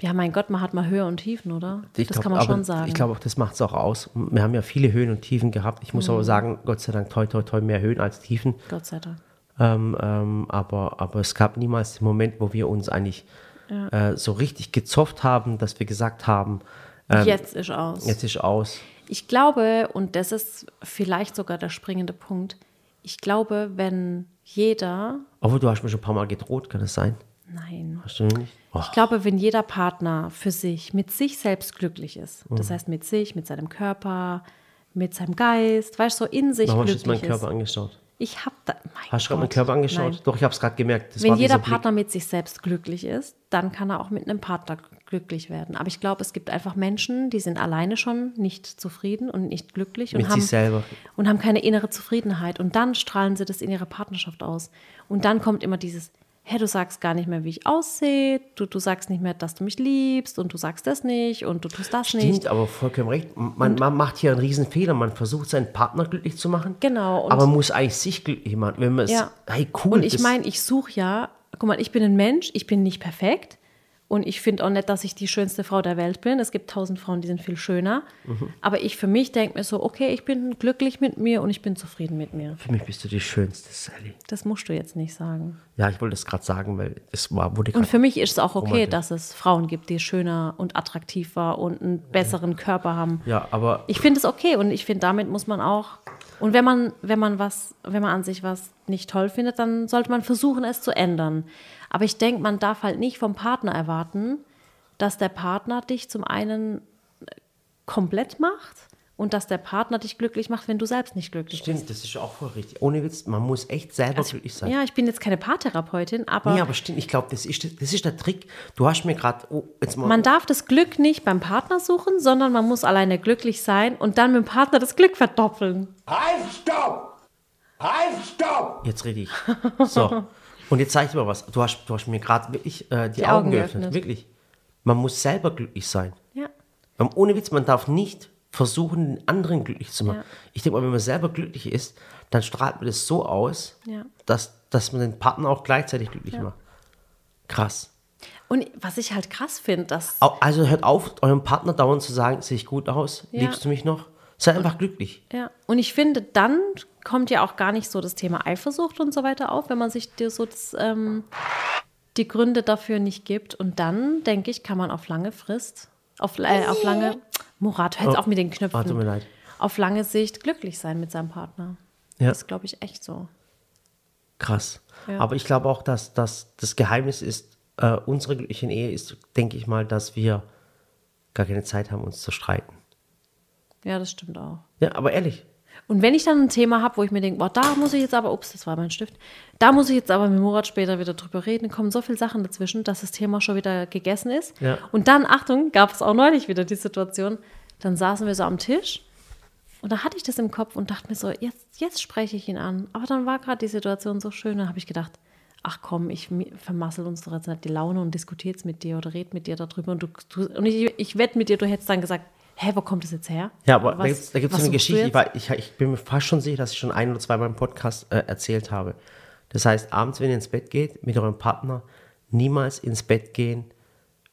Ja, mein Gott, man hat mal Höhe und Tiefen, oder? Ich das glaub, kann man schon sagen. Ich glaube auch, das macht es auch aus. Wir haben ja viele Höhen und Tiefen gehabt. Ich Mhm. muss aber sagen, Gott sei Dank, toi, toi, toi, mehr Höhen als Tiefen. Gott sei Dank. Ähm, ähm, aber, aber es gab niemals den Moment, wo wir uns eigentlich äh, so richtig gezofft haben, dass wir gesagt haben, ähm, Jetzt ist aus. jetzt ist aus. Ich glaube, und das ist vielleicht sogar der springende Punkt, ich glaube, wenn jeder, Obwohl, du hast mir schon ein paar Mal gedroht, kann das sein? nein, Hast du nicht? Ich glaube, wenn jeder Partner für sich, mit sich selbst glücklich ist, Mhm. das heißt mit sich, mit seinem Körper, mit seinem Geist, weißt du, so in sich warum hast du jetzt glücklich meinen Körper ist. angeschaut? Ich habe da, mein Hast du gerade meinen Körper angeschaut? nein. Doch, ich habe es gerade gemerkt. Das Wenn jeder Blick. Partner mit sich selbst glücklich ist, dann kann er auch mit einem Partner glücklich werden. Aber ich glaube, es gibt einfach Menschen, die sind alleine schon nicht zufrieden und nicht glücklich und Mit haben, sich selber. und haben keine innere Zufriedenheit. Und dann strahlen sie das in ihrer Partnerschaft aus. Und dann kommt immer dieses, hä, du sagst gar nicht mehr, wie ich aussehe, du, du sagst nicht mehr, dass du mich liebst und du sagst das nicht und du tust das nicht. Stimmt, aber vollkommen recht. Man, man macht hier einen riesen Fehler. Man versucht, seinen Partner glücklich zu machen. Genau, aber muss eigentlich sich glücklich machen. Wenn man es, Ja. hey, cool. Und ich meine, ich suche ja, guck mal, ich bin ein Mensch, ich bin nicht perfekt. Und ich finde auch nicht, dass ich die schönste Frau der Welt bin. Es gibt tausend Frauen, die sind viel schöner. Mhm. Aber ich für mich denke mir so, okay, ich bin glücklich mit mir und ich bin zufrieden mit mir. Für mich bist du die Schönste, Sally. Das musst du jetzt nicht sagen. Ja, ich wollte das gerade sagen, weil es war, wurde Und für mich ist es auch okay, romantisch. dass es Frauen gibt, die schöner und attraktiver und einen besseren Körper haben. Ja, aber Ich finde es okay und ich finde, damit muss man auch. Und wenn man, wenn man was, wenn man an sich was nicht toll findet, dann sollte man versuchen, es zu ändern. Aber ich denke, man darf halt nicht vom Partner erwarten, dass der Partner dich zum einen komplett macht und dass der Partner dich glücklich macht, wenn du selbst nicht glücklich bist. stimmt, das ist auch voll richtig. Ohne Witz, man muss echt selber glücklich sein. Ja, ich bin jetzt keine Paartherapeutin, aber Nee, aber stimmt, ich glaube, das ist, das ist der Trick. Du hast mir gerade, oh, jetzt mal, man darf das Glück nicht beim Partner suchen, sondern man muss alleine glücklich sein und dann mit dem Partner das Glück verdoppeln. Halt, stopp! Halt, stopp! jetzt rede ich. So, und jetzt sage ich dir mal was. Du hast, du hast mir gerade wirklich äh, die, Die Augen Augen geöffnet. geöffnet. Wirklich. Man muss selber glücklich sein. Ja. Ähm, Ohne Witz, man darf nicht versuchen, den anderen glücklich zu machen. Ja. Ich denke mal, wenn man selber glücklich ist, dann strahlt man das so aus, Ja. dass, dass man den Partner auch gleichzeitig glücklich macht. Krass. Und was ich halt krass finde, dass Also hört auf, eurem Partner dauernd zu sagen, sehe ich gut aus, Ja. liebst du mich noch? Sei einfach glücklich. Ja, und ich finde, dann kommt ja auch gar nicht so das Thema Eifersucht und so weiter auf, wenn man sich dir so das, ähm, die Gründe dafür nicht gibt. Und dann, denke ich, kann man auf lange Frist, auf, äh, auf lange, Murat, hör jetzt Oh. auf mit den Knöpfen. Ah, tut mir leid. Auf lange Sicht glücklich sein mit seinem Partner. Ja. Das ist, glaube ich, echt so. Krass. Ja. Aber ich glaube auch, dass, dass das Geheimnis ist, äh, unsere glückliche Ehe ist, denke ich mal, dass wir gar keine Zeit haben, uns zu streiten. Ja, das stimmt auch. Ja, aber ehrlich. Und wenn ich dann ein Thema habe, wo ich mir denke, boah, da muss ich jetzt aber, ups, das war mein Stift, da muss ich jetzt aber mit Murat später wieder drüber reden, kommen so viele Sachen dazwischen, dass das Thema schon wieder gegessen ist. Ja. Und dann, Achtung, gab es auch neulich wieder die Situation, dann saßen wir so am Tisch und da hatte ich das im Kopf und dachte mir so, jetzt, jetzt spreche ich ihn an. Aber dann war gerade die Situation so schön, da habe ich gedacht, ach komm, ich vermassel uns doch jetzt nicht die Laune und diskutiere jetzt mit dir oder red mit dir darüber. Und, du, du, und ich, ich wette mit dir, du hättest dann gesagt, hä, wo kommt das jetzt her? Ja, aber Was- da gibt es eine Geschichte, ich, ich bin mir fast schon sicher, dass ich schon ein oder zwei Mal im Podcast äh, erzählt habe. Das heißt, abends, wenn ihr ins Bett geht mit eurem Partner, niemals ins Bett gehen,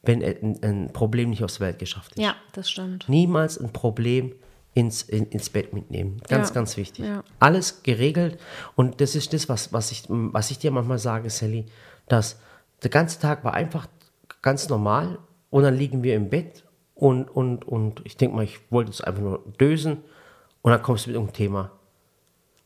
wenn ein, ein Problem nicht aus der Welt geschafft ist. Ja, das stimmt. Niemals ein Problem ins, in, ins Bett mitnehmen. Ganz, Ja, ganz wichtig. ja. Alles geregelt. Und das ist das, was, was, ich, was ich dir manchmal sage, Sally, dass der ganze Tag war einfach ganz normal und dann liegen wir im Bett und, und, und ich denke mal, ich wollte jetzt einfach nur dösen und dann kommst du mit irgendeinem Thema,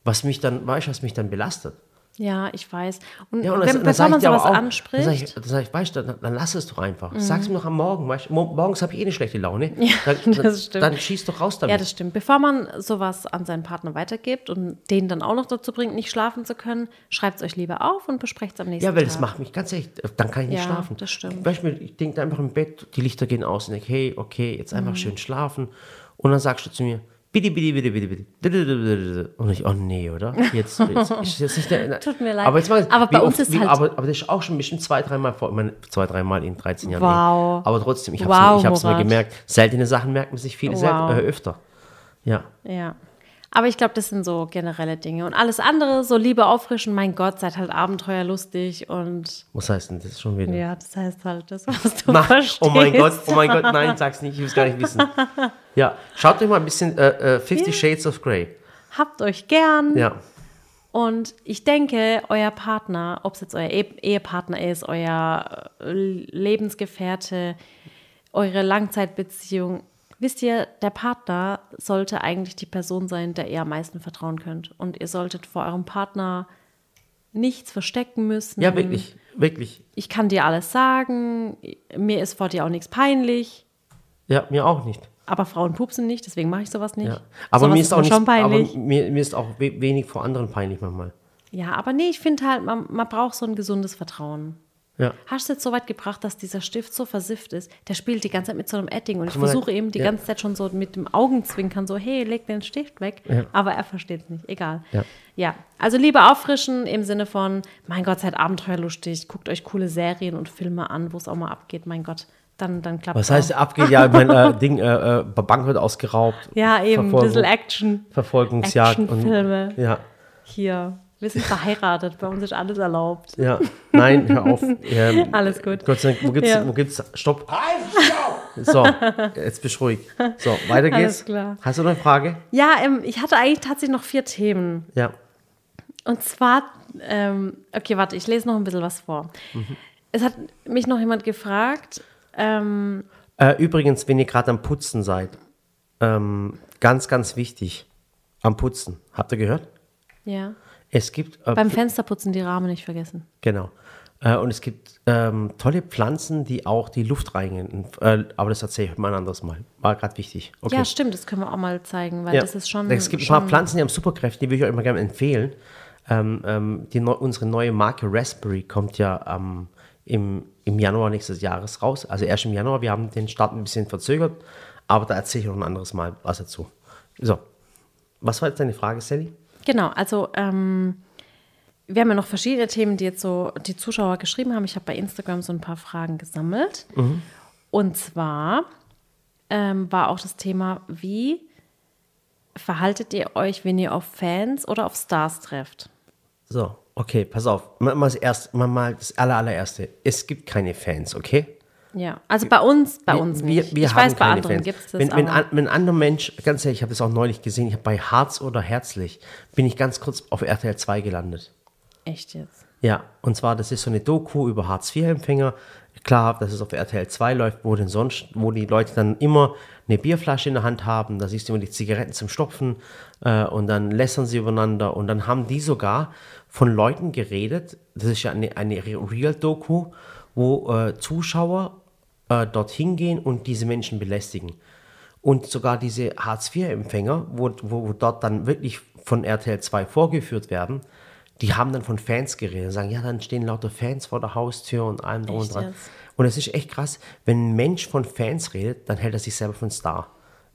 was mich dann, weißt du, was mich dann belastet. Ja, ich weiß. Und, Ja, und wenn, das, dann bevor man sowas auch, anspricht, Dann sag ich, dann sag ich weißt du, dann, dann lass es doch einfach. Sag's mir noch am Morgen, weißt morgens habe ich eh eine schlechte Laune. dann, dann, das stimmt. dann schieß doch raus damit. ja, das stimmt. Bevor man sowas an seinen Partner weitergibt und den dann auch noch dazu bringt, nicht schlafen zu können, schreibt es euch lieber auf und besprecht es am nächsten Ja, weil Tag. das macht mich ganz ehrlich, dann kann ich nicht Ja, schlafen. das stimmt. Du, ich denke einfach im Bett, die Lichter gehen aus und denke, hey, okay, jetzt einfach schön schlafen. Und dann sagst du zu mir, bitte, bitte, bitte, bitte, bitte. Und ich, oh nee, oder? Jetzt, jetzt jetzt nicht der. Tut mir leid. Aber, jetzt mal, Aber bei uns oft, ist wie, halt- Aber, aber das ist auch schon bestimmt zwei, dreimal vor. Ich meine, zwei, dreimal in 13 Jahren. Wow. Aber trotzdem, ich habe Wow, es mir, ich mir gemerkt. Seltene Sachen merkt man sich viel Wow. sel- äh, öfter. Ja. Ja. Aber ich glaube, das sind so generelle Dinge. Und alles andere, so Liebe auffrischen, mein Gott, seid halt abenteuerlustig und Was heißt denn das schon wieder? ja, das heißt halt das, was du Ma- verstehst. oh mein Gott, oh mein Gott, nein, sag's nicht, ich will es gar nicht wissen. Ja, schaut euch mal ein bisschen äh, äh, Fifty Shades of Grey. Habt euch gern. Ja, Und ich denke, euer Partner, ob es jetzt euer E- Ehepartner ist, euer äh, Lebensgefährte, eure Langzeitbeziehung, wisst ihr, der Partner sollte eigentlich die Person sein, der ihr am meisten vertrauen könnt. Und ihr solltet vor eurem Partner nichts verstecken müssen. ja, wirklich, wirklich. Ich kann dir alles sagen, mir ist vor dir auch nichts peinlich. Ja, mir auch nicht. Aber Frauen pupsen nicht, deswegen mache ich sowas nicht. Ja. Aber sowas mir ist auch mir nicht, schon peinlich. aber mir, mir ist auch we wenig vor anderen peinlich manchmal. Ja, aber nee, ich finde halt, man, man braucht so ein gesundes Vertrauen. Ja. Hast du jetzt so weit gebracht, dass dieser Stift so versifft ist? Der spielt die ganze Zeit mit so einem Edding und ich versuche ihm die ja. ganze Zeit schon so mit dem Augenzwinkern so, hey, leg den Stift weg. Ja. Aber er versteht es nicht. Egal. Ja. Also lieber auffrischen im Sinne von, mein Gott, seid abenteuerlustig, guckt euch coole Serien und Filme an, wo es auch mal abgeht. Mein Gott, dann, dann klappt Was heißt abgeht? Ja, mein äh, Ding, äh, äh, Bank wird ausgeraubt. Ja, eben, ein bisschen Action. Verfolgungsjagd. Actionfilme. Und, ja, Hier. Wir sind verheiratet, bei uns ist alles erlaubt. ja. Nein, hör auf. Ähm, Alles gut. Gott sei Dank, wo gibt's, Ja. wo gibt's, stopp. Halt, stopp! So, jetzt bist du ruhig. So, weiter Alles geht's. klar. Hast du noch eine Frage? Ja, ähm, ich hatte eigentlich tatsächlich noch vier Themen. Ja. Und zwar, ähm, okay, warte, ich lese noch ein bisschen was vor. Mhm. Es hat mich noch jemand gefragt, ähm, Äh, übrigens, wenn ihr gerade am Putzen seid, ähm, ganz, ganz wichtig, am Putzen. Habt ihr gehört? ja, Es gibt äh, beim Fensterputzen die Rahmen nicht vergessen. Genau. Äh, und es gibt ähm, tolle Pflanzen, die auch die Luft reinigen. Äh, aber das erzähle ich mal ein anderes Mal. War gerade wichtig. Okay. Ja, stimmt, das können wir auch mal zeigen, weil Ja. das ist schon. Es gibt ein schon, paar Pflanzen, die haben Superkräfte, die würde ich euch immer gerne empfehlen. Ähm, ähm, die unsere neue Marke Raspberry kommt ja ähm, im, im Januar nächstes Jahres raus. Also erst im Januar. Wir haben den Start ein bisschen verzögert, aber da erzähle ich noch ein anderes Mal was dazu. So. Was war jetzt deine Frage, Sally? Genau, also ähm, wir haben ja noch verschiedene Themen, die jetzt so die Zuschauer geschrieben haben. Ich habe bei Instagram so ein paar Fragen gesammelt. Und zwar ähm, war auch das Thema, wie verhaltet ihr euch, wenn ihr auf Fans oder auf Stars trefft? So, okay, pass auf. Mal, mal, das, erst, mal, mal das aller, allererste. Es gibt keine Fans, okay? Ja, also bei uns, bei uns wir, nicht. Wir ich haben weiß, bei anderen gibt es das, wenn, wenn, an, wenn ein anderer Mensch, ganz ehrlich, ich habe das auch neulich gesehen, ich habe bei Harz oder Herzlich, bin ich ganz kurz auf RTL 2 gelandet. echt jetzt. Ja, und zwar, das ist so eine Doku über Hartz-IV-Empfänger. Klar, dass es auf RTL 2 läuft, wo denn sonst, wo die Leute dann immer eine Bierflasche in der Hand haben, da siehst du immer die Zigaretten zum Stopfen äh, und dann lässern sie übereinander und dann haben die sogar von Leuten geredet, das ist ja eine, eine Real-Doku, wo äh, Zuschauer äh, dorthin gehen und diese Menschen belästigen. Und sogar diese Hartz-IV-Empfänger, wo, wo, wo dort dann wirklich von RTL 2 vorgeführt werden, die haben dann von Fans geredet und sagen, ja, dann stehen lauter Fans vor der Haustür und allem drum und dran. jetzt? Und es ist echt krass, wenn ein Mensch von Fans redet, dann hält er sich selber für einen Star.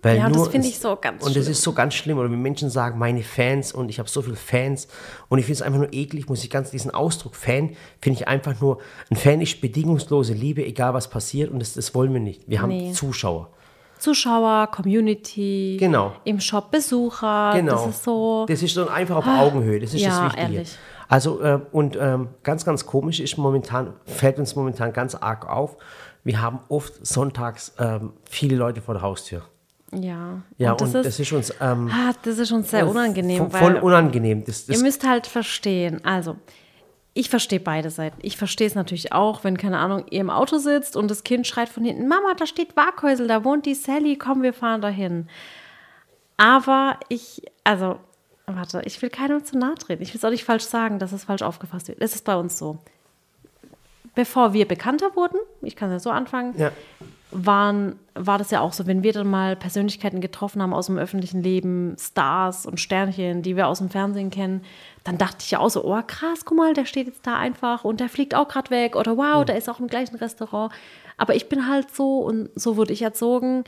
Weil Ja, das finde ich so ganz Und das schlimm. ist so ganz schlimm. Oder wenn Menschen sagen, meine Fans und ich habe so viele Fans und ich finde es einfach nur eklig, muss ich ganz diesen Ausdruck Fan, finde ich einfach nur, ein Fan ist bedingungslose Liebe, egal was passiert und das, das wollen wir nicht. Wir haben Nee. Zuschauer. Zuschauer, Community, Genau. im Shop Besucher, Genau. das ist so. Das ist so einfach auf Augenhöhe. Das ist Ja, das Wichtige. ehrlich. Also, äh, und ähm, ganz, ganz komisch ist momentan, fällt uns momentan ganz arg auf, wir haben oft sonntags ähm, viele Leute vor der Haustür. Ja, Ja, und das, ist, ist uns ähm, ah, das ist schon sehr unangenehm, vo- voll unangenehm. Das, das, ihr müsst halt verstehen, also ich verstehe beide Seiten. Ich verstehe es natürlich auch, wenn, keine Ahnung, ihr im Auto sitzt und das Kind schreit von hinten, Mama, da steht Waghäusel, da wohnt die Sally, komm, wir fahren dahin. Aber ich, also, warte, ich will keinem zu nahe treten. Ich will es auch nicht falsch sagen, dass es falsch aufgefasst wird. Es ist bei uns so. Bevor wir bekannter wurden, ich kann ja so anfangen, ja, waren, war das ja auch so, wenn wir dann mal Persönlichkeiten getroffen haben aus dem öffentlichen Leben, Stars und Sternchen, die wir aus dem Fernsehen kennen, dann dachte ich ja auch so, oh krass, guck mal, der steht jetzt da einfach und der fliegt auch gerade weg oder wow, der ist auch im gleichen Restaurant. Aber ich bin halt so und so wurde ich erzogen.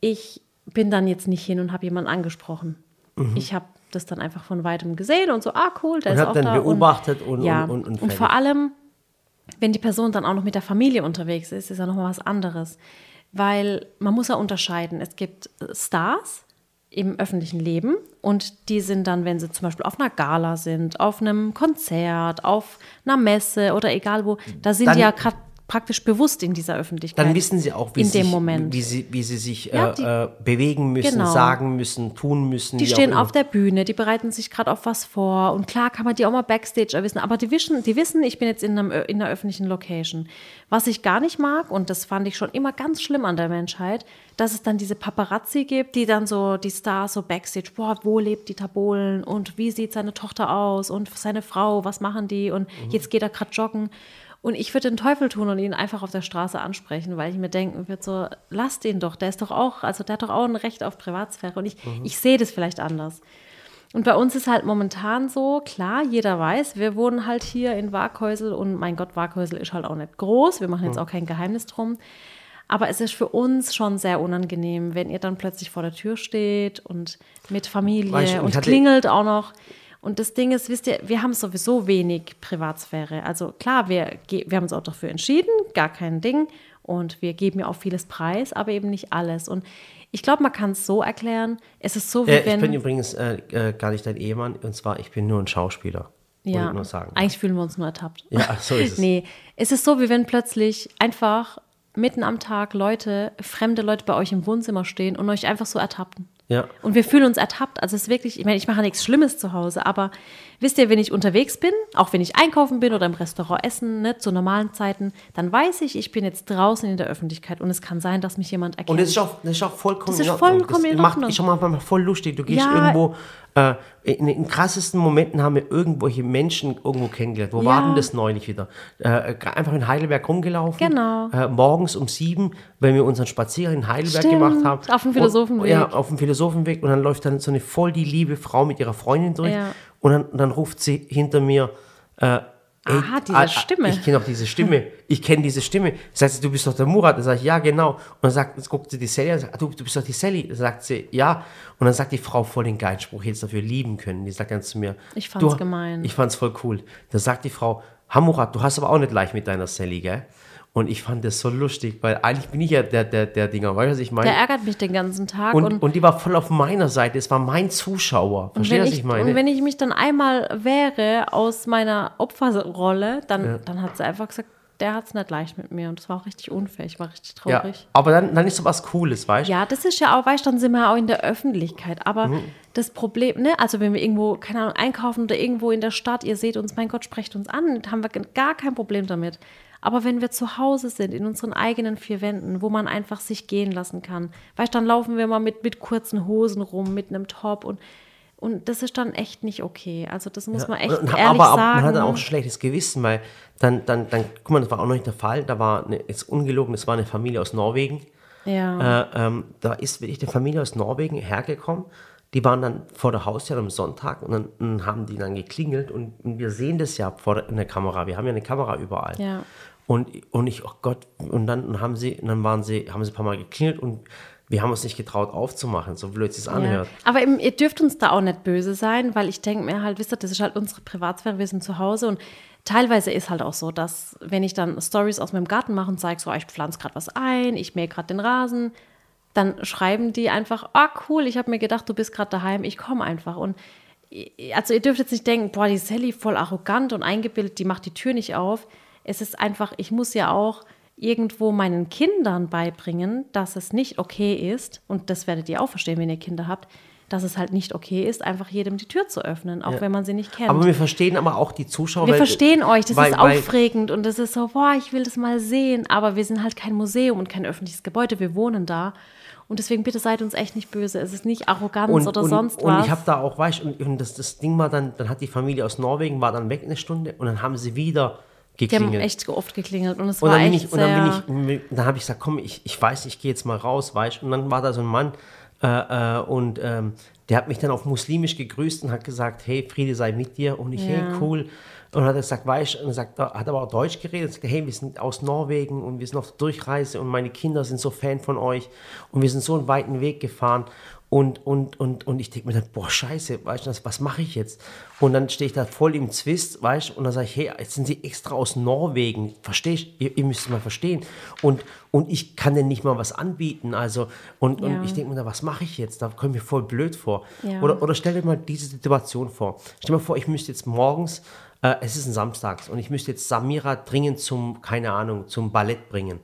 Ich bin dann jetzt nicht hin und habe jemanden angesprochen. Ich habe das dann einfach von weitem gesehen und so, ah cool, der Und ist auch dann da. beobachtet und- ja, und- und- und und vor allem wenn die Person dann auch noch mit der Familie unterwegs ist, ist ja nochmal was anderes. Weil man muss ja unterscheiden. Es gibt Stars im öffentlichen Leben und die sind dann, wenn sie zum Beispiel auf einer Gala sind, auf einem Konzert, auf einer Messe oder egal wo, da sind Dann- die ja gerade praktisch bewusst in dieser Öffentlichkeit. dann wissen sie auch, wie, in sie, dem sich- Moment. wie sie, wie sie sich Ja, äh, die- äh, bewegen müssen, Genau. sagen müssen, tun müssen. Die stehen auf der Bühne, die bereiten sich gerade auf was vor. Und klar kann man die auch mal Backstage erwissen, aber die wissen, die wissen ich bin jetzt in, einem, in einer öffentlichen Location. Was ich gar nicht mag, und das fand ich schon immer ganz schlimm an der Menschheit, dass es dann diese Paparazzi gibt, die dann so, die Stars so Backstage, boah, wo lebt Dieter Bohlen und wie sieht seine Tochter aus und seine Frau, was machen die und Mhm. jetzt geht er gerade joggen. Und ich würde den Teufel tun und ihn einfach auf der Straße ansprechen, weil ich mir denken würde, so, lasst ihn doch, der ist doch auch, also der hat doch auch ein Recht auf Privatsphäre. Und ich, Mhm. ich sehe das vielleicht anders. Und bei uns ist halt momentan so, klar, jeder weiß, wir wohnen halt hier in Waghäusel und mein Gott, Waghäusel ist halt auch nicht groß. Wir machen jetzt auch kein Geheimnis drum. Aber es ist für uns schon sehr unangenehm, wenn ihr dann plötzlich vor der Tür steht und mit Familie du, und ich hatte- klingelt auch noch. Und das Ding ist, wisst ihr, wir haben sowieso wenig Privatsphäre. Also klar, wir, wir haben uns auch dafür entschieden, gar kein Ding. Und wir geben ja auch vieles preis, aber eben nicht alles. Und ich glaube, man kann es so erklären, es ist so, wie Äh, ich wenn... bin übrigens äh, äh, gar nicht dein Ehemann, und zwar, ich bin nur ein Schauspieler. Ja, ich nur sagen. eigentlich fühlen wir uns nur ertappt. Ja, so ist es. Nee, es ist so, wie wenn plötzlich einfach mitten am Tag Leute, fremde Leute bei euch im Wohnzimmer stehen und euch einfach so ertappen. Ja. Und wir fühlen uns ertappt. Also es ist wirklich, ich meine, ich mache nichts Schlimmes zu Hause, aber wisst ihr, wenn ich unterwegs bin, auch wenn ich einkaufen bin oder im Restaurant essen, ne, zu normalen Zeiten, dann weiß ich, ich bin jetzt draußen in der Öffentlichkeit und es kann sein, dass mich jemand erkennt. Und das ist auch, das ist auch vollkommen Das ist in Ordnung. vollkommen das macht mich schon manchmal voll lustig. Du gehst Ja. irgendwo, äh, in den krassesten Momenten haben wir irgendwelche Menschen irgendwo kennengelernt. Wo Ja. war denn das neulich wieder? Äh, einfach in Heidelberg rumgelaufen. Genau. Äh, morgens um sieben, wenn wir unseren Spaziergang in Heidelberg Stimmt, gemacht haben. auf dem Philosophenweg. Und, ja, auf dem Philosophenweg. Und dann läuft dann so eine voll die liebe Frau mit ihrer Freundin durch. Ja. Und dann, dann ruft sie hinter mir, äh, Ey, Aha, diese ah, ah, Stimme. Ich kenne auch diese Stimme. Ich kenne diese Stimme. Sagt sie, du bist doch der Murat. Dann sage ich, ja, genau. Und dann sagt, guckt sie die Sally an und sagt, ah, du, du bist doch die Sally. Dann sagt sie, ja. Und dann sagt die Frau voll den geilen Spruch, jetzt dafür lieben können. Die sagt dann zu mir, Ich fand's du, gemein. Ich fand's voll cool. Dann sagt die Frau, ha Murat, du hast aber auch nicht leicht mit deiner Sally, gell? Und ich fand das so lustig, weil eigentlich bin ich ja der, der, der Dinger, weißt du, was ich meine? Der ärgert mich den ganzen Tag. und, und, und die war voll auf meiner Seite. Es war mein Zuschauer. Verstehst du, was ich, ich meine? und wenn ich mich dann einmal wehre aus meiner Opferrolle, dann, dann hat sie einfach gesagt, der hat es nicht leicht mit mir. Und das war auch richtig unfair. Ich war richtig ja, traurig. aber dann, dann ist so was Cooles, weißt du? Ja, das ist ja auch, weißt du, dann sind wir auch in der Öffentlichkeit. Aber Mhm. das Problem, ne, also wenn wir irgendwo, keine Ahnung, einkaufen oder irgendwo in der Stadt, ihr seht uns, mein Gott, sprecht uns an, haben wir gar kein Problem damit. Aber wenn wir zu Hause sind, in unseren eigenen vier Wänden, wo man einfach sich gehen lassen kann, weißt dann laufen wir mal mit, mit kurzen Hosen rum, mit einem Top und, und das ist dann echt nicht okay. Also das muss man echt Und- und- ehrlich aber, aber sagen. man hat dann auch ein schlechtes Gewissen, weil dann, dann, dann, guck mal, das war auch noch nicht der Fall. Da war, eine, jetzt ungelogen, das war eine Familie aus Norwegen. ja. Äh, ähm, da ist wirklich eine Familie aus Norwegen hergekommen. Die waren dann vor der Haustür am Sonntag und dann, dann haben die dann geklingelt und, und wir sehen das ja vor der, in der Kamera. Wir haben ja eine Kamera überall. Ja. Und, und ich, oh Gott, und dann haben sie, dann waren sie, haben sie ein paar Mal geklingelt und wir haben uns nicht getraut aufzumachen, so blöd es sich Ja. anhört. Aber eben, ihr dürft uns da auch nicht böse sein, weil ich denke mir halt, wisst ihr, das ist halt unsere Privatsphäre, wir sind zu Hause und teilweise ist halt auch so, dass wenn ich dann Stories aus meinem Garten mache und zeige, so, ah, ich pflanze gerade was ein, ich mähe gerade den Rasen, dann schreiben die einfach, ah cool, ich habe mir gedacht, du bist gerade daheim, ich komme einfach und also ihr dürft jetzt nicht denken, boah, die Sally voll arrogant und eingebildet, die macht die Tür nicht auf. Es ist einfach, ich muss ja auch irgendwo meinen Kindern beibringen, dass es nicht okay ist, und das werdet ihr auch verstehen, wenn ihr Kinder habt, dass es halt nicht okay ist, einfach jedem die Tür zu öffnen, auch wenn man sie nicht kennt. Aber wir verstehen aber auch die Zuschauer. wir weil- verstehen euch, das weil- ist aufregend und das ist so, boah, ich will das mal sehen, aber wir sind halt kein Museum und kein öffentliches Gebäude, wir wohnen da. Und deswegen bitte seid uns echt nicht böse. Es ist nicht Arroganz oder und, sonst und was. ich habe da auch, weißt du, und, und das, das Ding war dann, dann hat die Familie aus Norwegen, war dann weg eine Stunde und dann haben sie wieder Die haben geklingelt. echt oft geklingelt und es und war echt ich, und dann bin ich, dann habe ich gesagt, komm, ich, ich weiß, ich gehe jetzt mal raus, weißt und dann war da so ein Mann äh, äh, und ähm, der hat mich dann auf Muslimisch gegrüßt und hat gesagt, hey, Friede sei mit dir und ich, hey, Ja. cool. Und hat gesagt, weißt du, und sagt, hat aber auch Deutsch geredet, und sagt, hey, wir sind aus Norwegen und wir sind auf der Durchreise und meine Kinder sind so Fan von euch und wir sind so einen weiten Weg gefahren und, und, und, und ich denke mir dann, boah, scheiße, weißt du, was, was mache ich jetzt? Und dann stehe ich da voll im Zwist, weißt du, und dann sage ich, hey, jetzt sind sie extra aus Norwegen, verstehst du? Ihr, ihr müsst es mal verstehen. Und, und ich kann denen nicht mal was anbieten, also, und, Ja. und ich denke mir, dann, was mache ich jetzt? Da komme ich mir voll blöd vor. Ja. Oder, oder stell dir mal diese Situation vor. Stell dir mal vor, ich müsste jetzt morgens, äh, es ist ein Samstags, und ich müsste jetzt Samira dringend zum, keine Ahnung, zum Ballett bringen.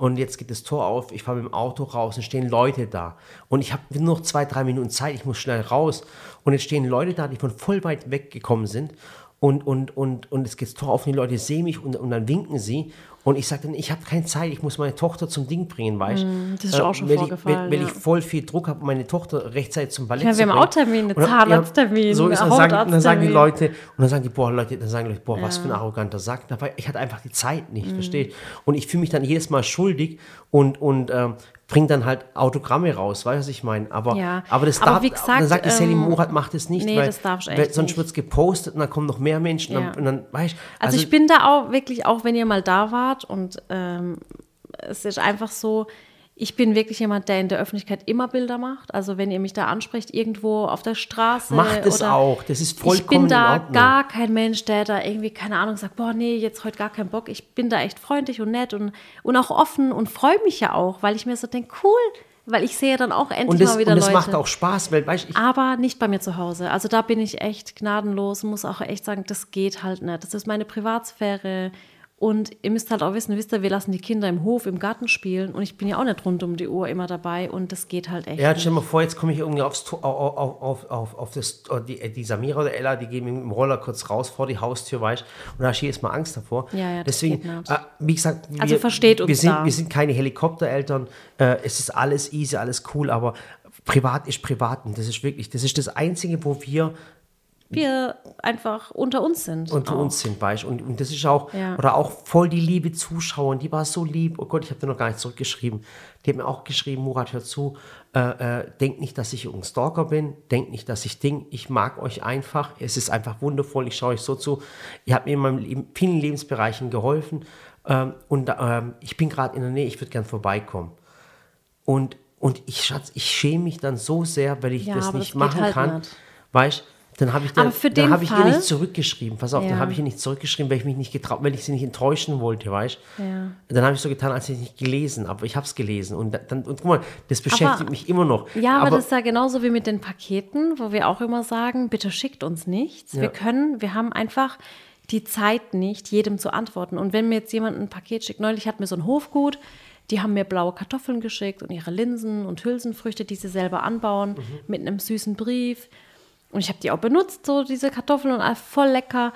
Und jetzt geht das Tor auf, ich fahre mit dem Auto raus und stehen Leute da. Und ich habe nur noch zwei, drei Minuten Zeit, ich muss schnell raus. Und jetzt stehen Leute da, die von voll weit weggekommen sind. Und, und, und, und es geht das Tor auf und die Leute sehen mich und, und dann winken sie. Und ich sage dann, ich habe keine Zeit, ich muss meine Tochter zum Ding bringen, weißt du? Mm, das ist auch schon weil vorgefallen, Ich, weil, weil ja. ich voll viel Druck habe, meine Tochter rechtzeitig zum Ballett Ja, zu wir haben bringen. auch Termine, Und dann- Zahnarzttermin, so ist, dann sagen, und dann sagen die. Leute, und dann sagen die, boah, Leute, dann sagen die Leute, boah, was Ja. für ein arroganter Sack. Dabei, ich hatte einfach die Zeit Mhm. nicht, versteht? Und ich fühle mich dann jedes Mal schuldig und, und ähm, bringt dann halt Autogramme raus, weißt du, was ich meine? Aber, Ja. aber das Aber darf, wie gesagt, dann sagt die Sally ähm, Murat, macht es nicht, nee, weil, das darfst weil sonst wird es gepostet und dann kommen noch mehr Menschen Ja. und, dann, und dann, weißt Also, ich bin da auch wirklich, auch wenn ihr mal da wart und ähm, es ist einfach so, ich bin wirklich jemand, der in der Öffentlichkeit immer Bilder macht. Also wenn ihr mich da ansprecht, irgendwo auf der Straße. Macht es auch. Das ist Ich vollkommen bin in da gar kein Mensch, der da irgendwie, keine Ahnung, sagt, boah, nee, jetzt heute gar keinen Bock. Ich bin da echt freundlich und nett und, und auch offen und freue mich ja auch, weil ich mir so denke, cool, weil ich sehe dann auch endlich und das, mal wieder und das Leute. macht auch Spaß, weil, weißt ich, Aber nicht bei mir zu Hause. Also da bin ich echt gnadenlos und muss auch echt sagen, das geht halt nicht. Das ist meine Privatsphäre. Und ihr müsst halt auch wissen, wisst ihr, wir lassen die Kinder im Hof, im Garten spielen und ich bin ja auch nicht rund um die Uhr immer dabei und das geht halt echt. Ja, stell dir mal vor, jetzt komme ich irgendwie aufs, auf, auf, auf, auf, auf das, oh, die, die Samira oder Ella, die gehen mit dem Roller kurz raus vor die Haustür, weißt und da du jedes Mal Angst davor. Ja, ja, Deswegen, äh, wie gesagt, wir, Also versteht uns wir sind, da. wir sind keine Helikoptereltern, äh, es ist alles easy, alles cool, aber privat ist privat und das ist wirklich, das ist das Einzige, wo wir wir einfach unter uns sind. unter auch. uns sind, weißt und, und das ist auch, Ja. oder auch voll die liebe Zuschauer, die war so lieb, oh Gott, ich habe dir noch gar nicht zurückgeschrieben, die hat mir auch geschrieben, Murat, hör zu, äh, äh, denkt nicht, dass ich irgendein Stalker bin, denkt nicht, dass ich Ding, ich mag euch einfach, es ist einfach wundervoll, ich schaue euch so zu, ihr habt mir in meinem Leben, vielen Lebensbereichen geholfen ähm, und ähm, ich bin gerade in der Nähe, ich würde gern vorbeikommen. Und, und ich, Schatz, ich schäme mich dann so sehr, weil ich Ja, das nicht das machen halt kann. nicht. Weißt dann habe ich, dann, Aber für dann habe ich ihr nicht zurückgeschrieben. Pass auf, Ja. dann habe ich ihr nicht zurückgeschrieben, weil ich mich nicht getraut, weil ich sie nicht enttäuschen wollte, weißt Ja. Dann habe ich so getan, als hätte ich nicht gelesen, aber ich habe es gelesen. Und dann, und guck mal, das beschäftigt mich immer noch. Ja, aber, das ist ja genauso wie mit den Paketen, wo wir auch immer sagen, bitte schickt uns nichts. Ja. Wir können, wir haben einfach die Zeit nicht, jedem zu antworten. Und wenn mir jetzt jemand ein Paket schickt, neulich hat mir so ein Hofgut, die haben mir blaue Kartoffeln geschickt und ihre Linsen und Hülsenfrüchte, die sie selber anbauen, Mhm. mit einem süßen Brief. Und ich habe die auch benutzt, so diese Kartoffeln und voll lecker.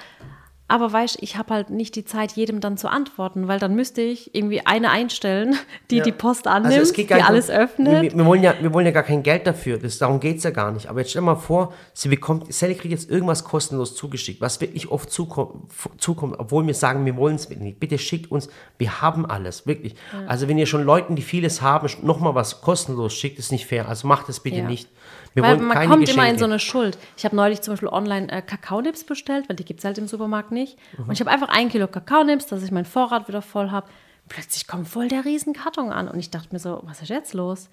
Aber weißt, ich habe halt nicht die Zeit, jedem dann zu antworten, weil dann müsste ich irgendwie eine einstellen, die Ja. die Post Also annimmt, es geht die alles um- öffnet. Wir, wir, wollen ja, wir wollen ja gar kein Geld dafür. Das, darum geht es ja gar nicht. Aber jetzt stell mal vor, sie bekommt, Sally kriegt jetzt irgendwas kostenlos zugeschickt, was wirklich oft zukommt, zukommt obwohl wir sagen, wir wollen es nicht. Bitte schickt uns, wir haben alles, wirklich. Also wenn ihr schon Leuten, die vieles haben, nochmal was kostenlos schickt, ist nicht fair. Also macht es bitte Ja. nicht. Wir weil man kommt Geschenke. immer in so eine Schuld. Ich habe neulich zum Beispiel online äh, Kakaonips bestellt, weil die gibt es halt im Supermarkt nicht. Mhm. Und ich habe einfach ein Kilo Kakaonips, dass ich meinen Vorrat wieder voll habe. Plötzlich kommt voll der riesen Karton an und ich dachte mir so, was ist jetzt los?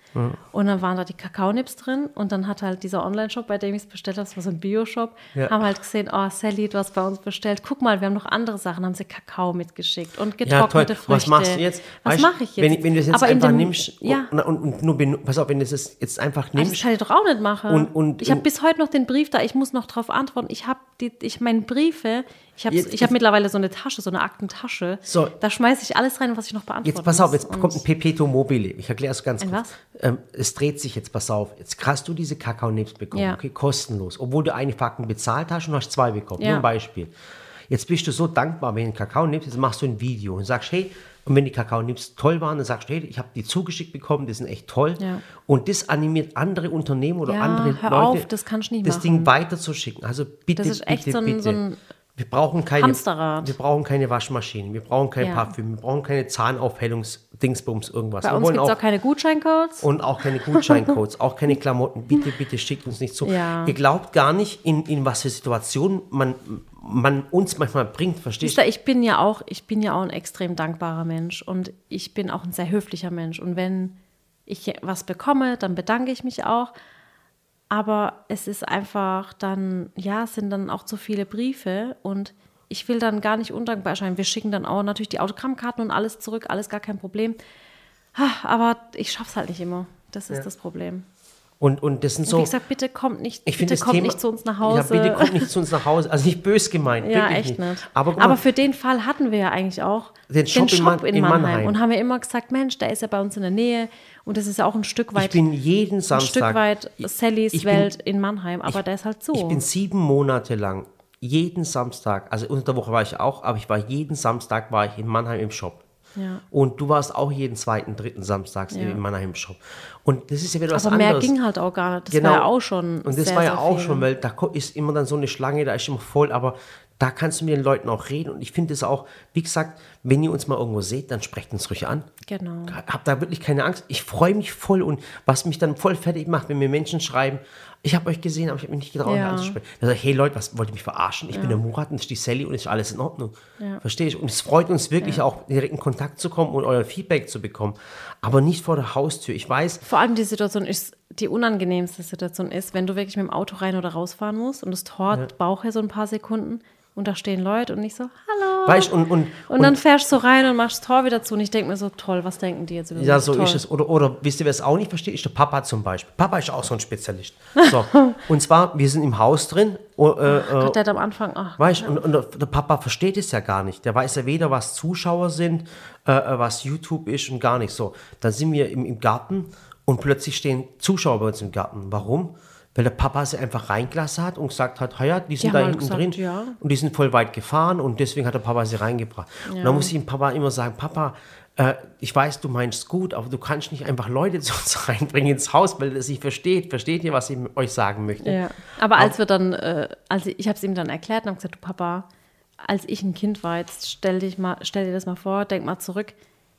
Und dann waren da die Kakaonips drin und dann hat halt dieser Online-Shop, bei dem ich es bestellt habe, das war so ein Bio-Shop, Ja. haben halt gesehen, oh Sally, du hast bei uns bestellt. Guck mal, wir haben noch andere Sachen, haben sie Kakao mitgeschickt und Ja, getrocknete toll. Früchte. Was machst du jetzt? Was mache ich jetzt? Wenn, wenn du es jetzt Aber in einfach dem- nimmst ja. und, und, und nur, benu- pass auf, wenn du es jetzt einfach Aber Das nimmst, kann ich doch auch nicht machen. Und- und- ich habe bis heute noch den Brief da. Ich muss noch darauf antworten. Ich habe die, ich meine Briefe. Ich habe, ich habe mittlerweile so eine Tasche, so eine Aktentasche. So. Da schmeiße ich alles rein, was ich noch beantworten Jetzt pass auf, jetzt kommt ein Perpetuum mobile. Ich erkläre es ganz kurz. was? Ähm, es dreht sich jetzt, pass auf. Jetzt hast du diese Kakaonips bekommen, Ja. okay, kostenlos. Obwohl du eine Packung bezahlt hast und hast zwei bekommen. Ja. Nur ein Beispiel. Jetzt bist du so dankbar, wenn du einen Kakao nimmst, jetzt machst du ein Video und sagst, hey, und wenn die Kakaonips toll waren, dann sagst du, hey, ich habe die zugeschickt bekommen, die sind echt toll. Ja. Und das animiert andere Unternehmen oder Ja, andere hör Leute, auf, das kannst du nicht das machen. Ding weiterzuschicken. Also bitte, Das ist echt bitte, so ein- bitte. so ein wir brauchen keine, Hamsterrad. wir brauchen keine Waschmaschine, wir brauchen kein Ja. Parfüm, wir brauchen keine Zahnaufhellungs-Dingsbums, irgendwas. bei wir uns gibt es auch, auch keine Gutscheincodes. und auch keine Gutscheincodes, auch keine Klamotten. Bitte, bitte schickt uns nicht zu. Ja. Ihr glaubt gar nicht, in, in was für Situationen man, man uns manchmal bringt, verstehst du? ihr, ich bin ja auch, ich bin ja auch ein extrem dankbarer Mensch und ich bin auch ein sehr höflicher Mensch. Und wenn ich was bekomme, dann bedanke ich mich auch. Aber es ist einfach dann, ja, es sind dann auch zu viele Briefe und ich will dann gar nicht undankbar erscheinen. Wir schicken dann auch natürlich die Autogrammkarten und alles zurück, alles gar kein Problem. Aber ich schaff's halt nicht immer. Das ist das Problem. Und, und das sind Und so. wie gesagt, bitte kommt nicht, ich bitte kommt Thema, nicht zu uns nach Hause. Ja, bitte kommt nicht zu uns nach Hause. Also nicht bös gemeint. Ja, wirklich echt nicht. Aber, guck Aber mal, für den Fall hatten wir ja eigentlich auch Den Shop in Man- in Mannheim. Und haben ja immer gesagt, Mensch, der ist ja bei uns in der Nähe. Und das ist ja auch ein Stück ich weit, bin jeden ein Samstag. Stück weit Sallys ich bin- Welt in Mannheim. Aber der ist halt so. Ich bin sieben Monate lang jeden Samstag, also unter der Woche war ich auch, aber ich war jeden Samstag war ich in Mannheim im Shop. Ja. Und du warst auch jeden zweiten, dritten Samstags Ja. in Mannheim im Shop. Und das ist ja wieder was aber mehr anderes. ging halt auch gar nicht. Das Genau. war ja auch schon. Und das sehr, war ja auch viel. schon, weil da ist immer dann so eine Schlange, da ist immer voll, aber Da kannst du mit den Leuten auch reden. Und ich finde es auch, wie gesagt, wenn ihr uns mal irgendwo seht, dann sprecht uns ruhig an. Genau. Hab da wirklich keine Angst. Ich freue mich voll und was mich dann voll fertig macht, wenn mir Menschen schreiben, ich habe euch gesehen, aber ich habe mich nicht getraut, Ja. ja. anzusprechen. Dann sage ich, hey Leute, was wollt ihr mich verarschen? Ich bin der Murat und das ist die Sally und ist alles in Ordnung. Verstehe ich? Und es freut uns wirklich auch, direkt in Kontakt zu kommen und euer Feedback zu bekommen. Aber nicht vor der Haustür. Ich weiß, Vor allem die Situation ist, die unangenehmste Situation ist, wenn du wirklich mit dem Auto rein oder rausfahren musst und das Tor braucht ja so ein paar Sekunden und da stehen Leute und nicht so, hallo. weißt und, und, und, dann fährst du rein und machst das Tor wieder zu und ich denke mir so, toll, was denken die jetzt über Ja, mich? so toll. ist es. Oder, oder wisst ihr, wer es auch nicht versteht? Ist der Papa zum Beispiel. Papa ist auch so ein Spezialist. So. und zwar, wir sind im Haus drin. oh, äh, äh, Gott, der hat am Anfang, ach, weißt, und, und der der Papa versteht es ja gar nicht. Der weiß ja weder, was Zuschauer sind, äh, äh, was YouTube ist und gar nicht so. Dann sind wir im, im Garten und plötzlich stehen Zuschauer bei uns im Garten. Warum? Weil der Papa sie einfach reingelassen hat und gesagt hat, ja, die sind Die da hinten gesagt, drin ja. und die sind voll weit gefahren und deswegen hat der Papa sie reingebracht. Und dann muss ich dem Papa immer sagen, Papa, äh, ich weiß, du meinst gut, aber du kannst nicht einfach Leute zu uns reinbringen ins Haus, weil er sich versteht. Versteht ihr, was ich euch sagen möchte? Ja. Aber als wir dann, äh, also ich habe es ihm dann erklärt und habe gesagt, du Papa, als ich ein Kind war, jetzt stell, dich mal, stell dir das mal vor, denk mal zurück,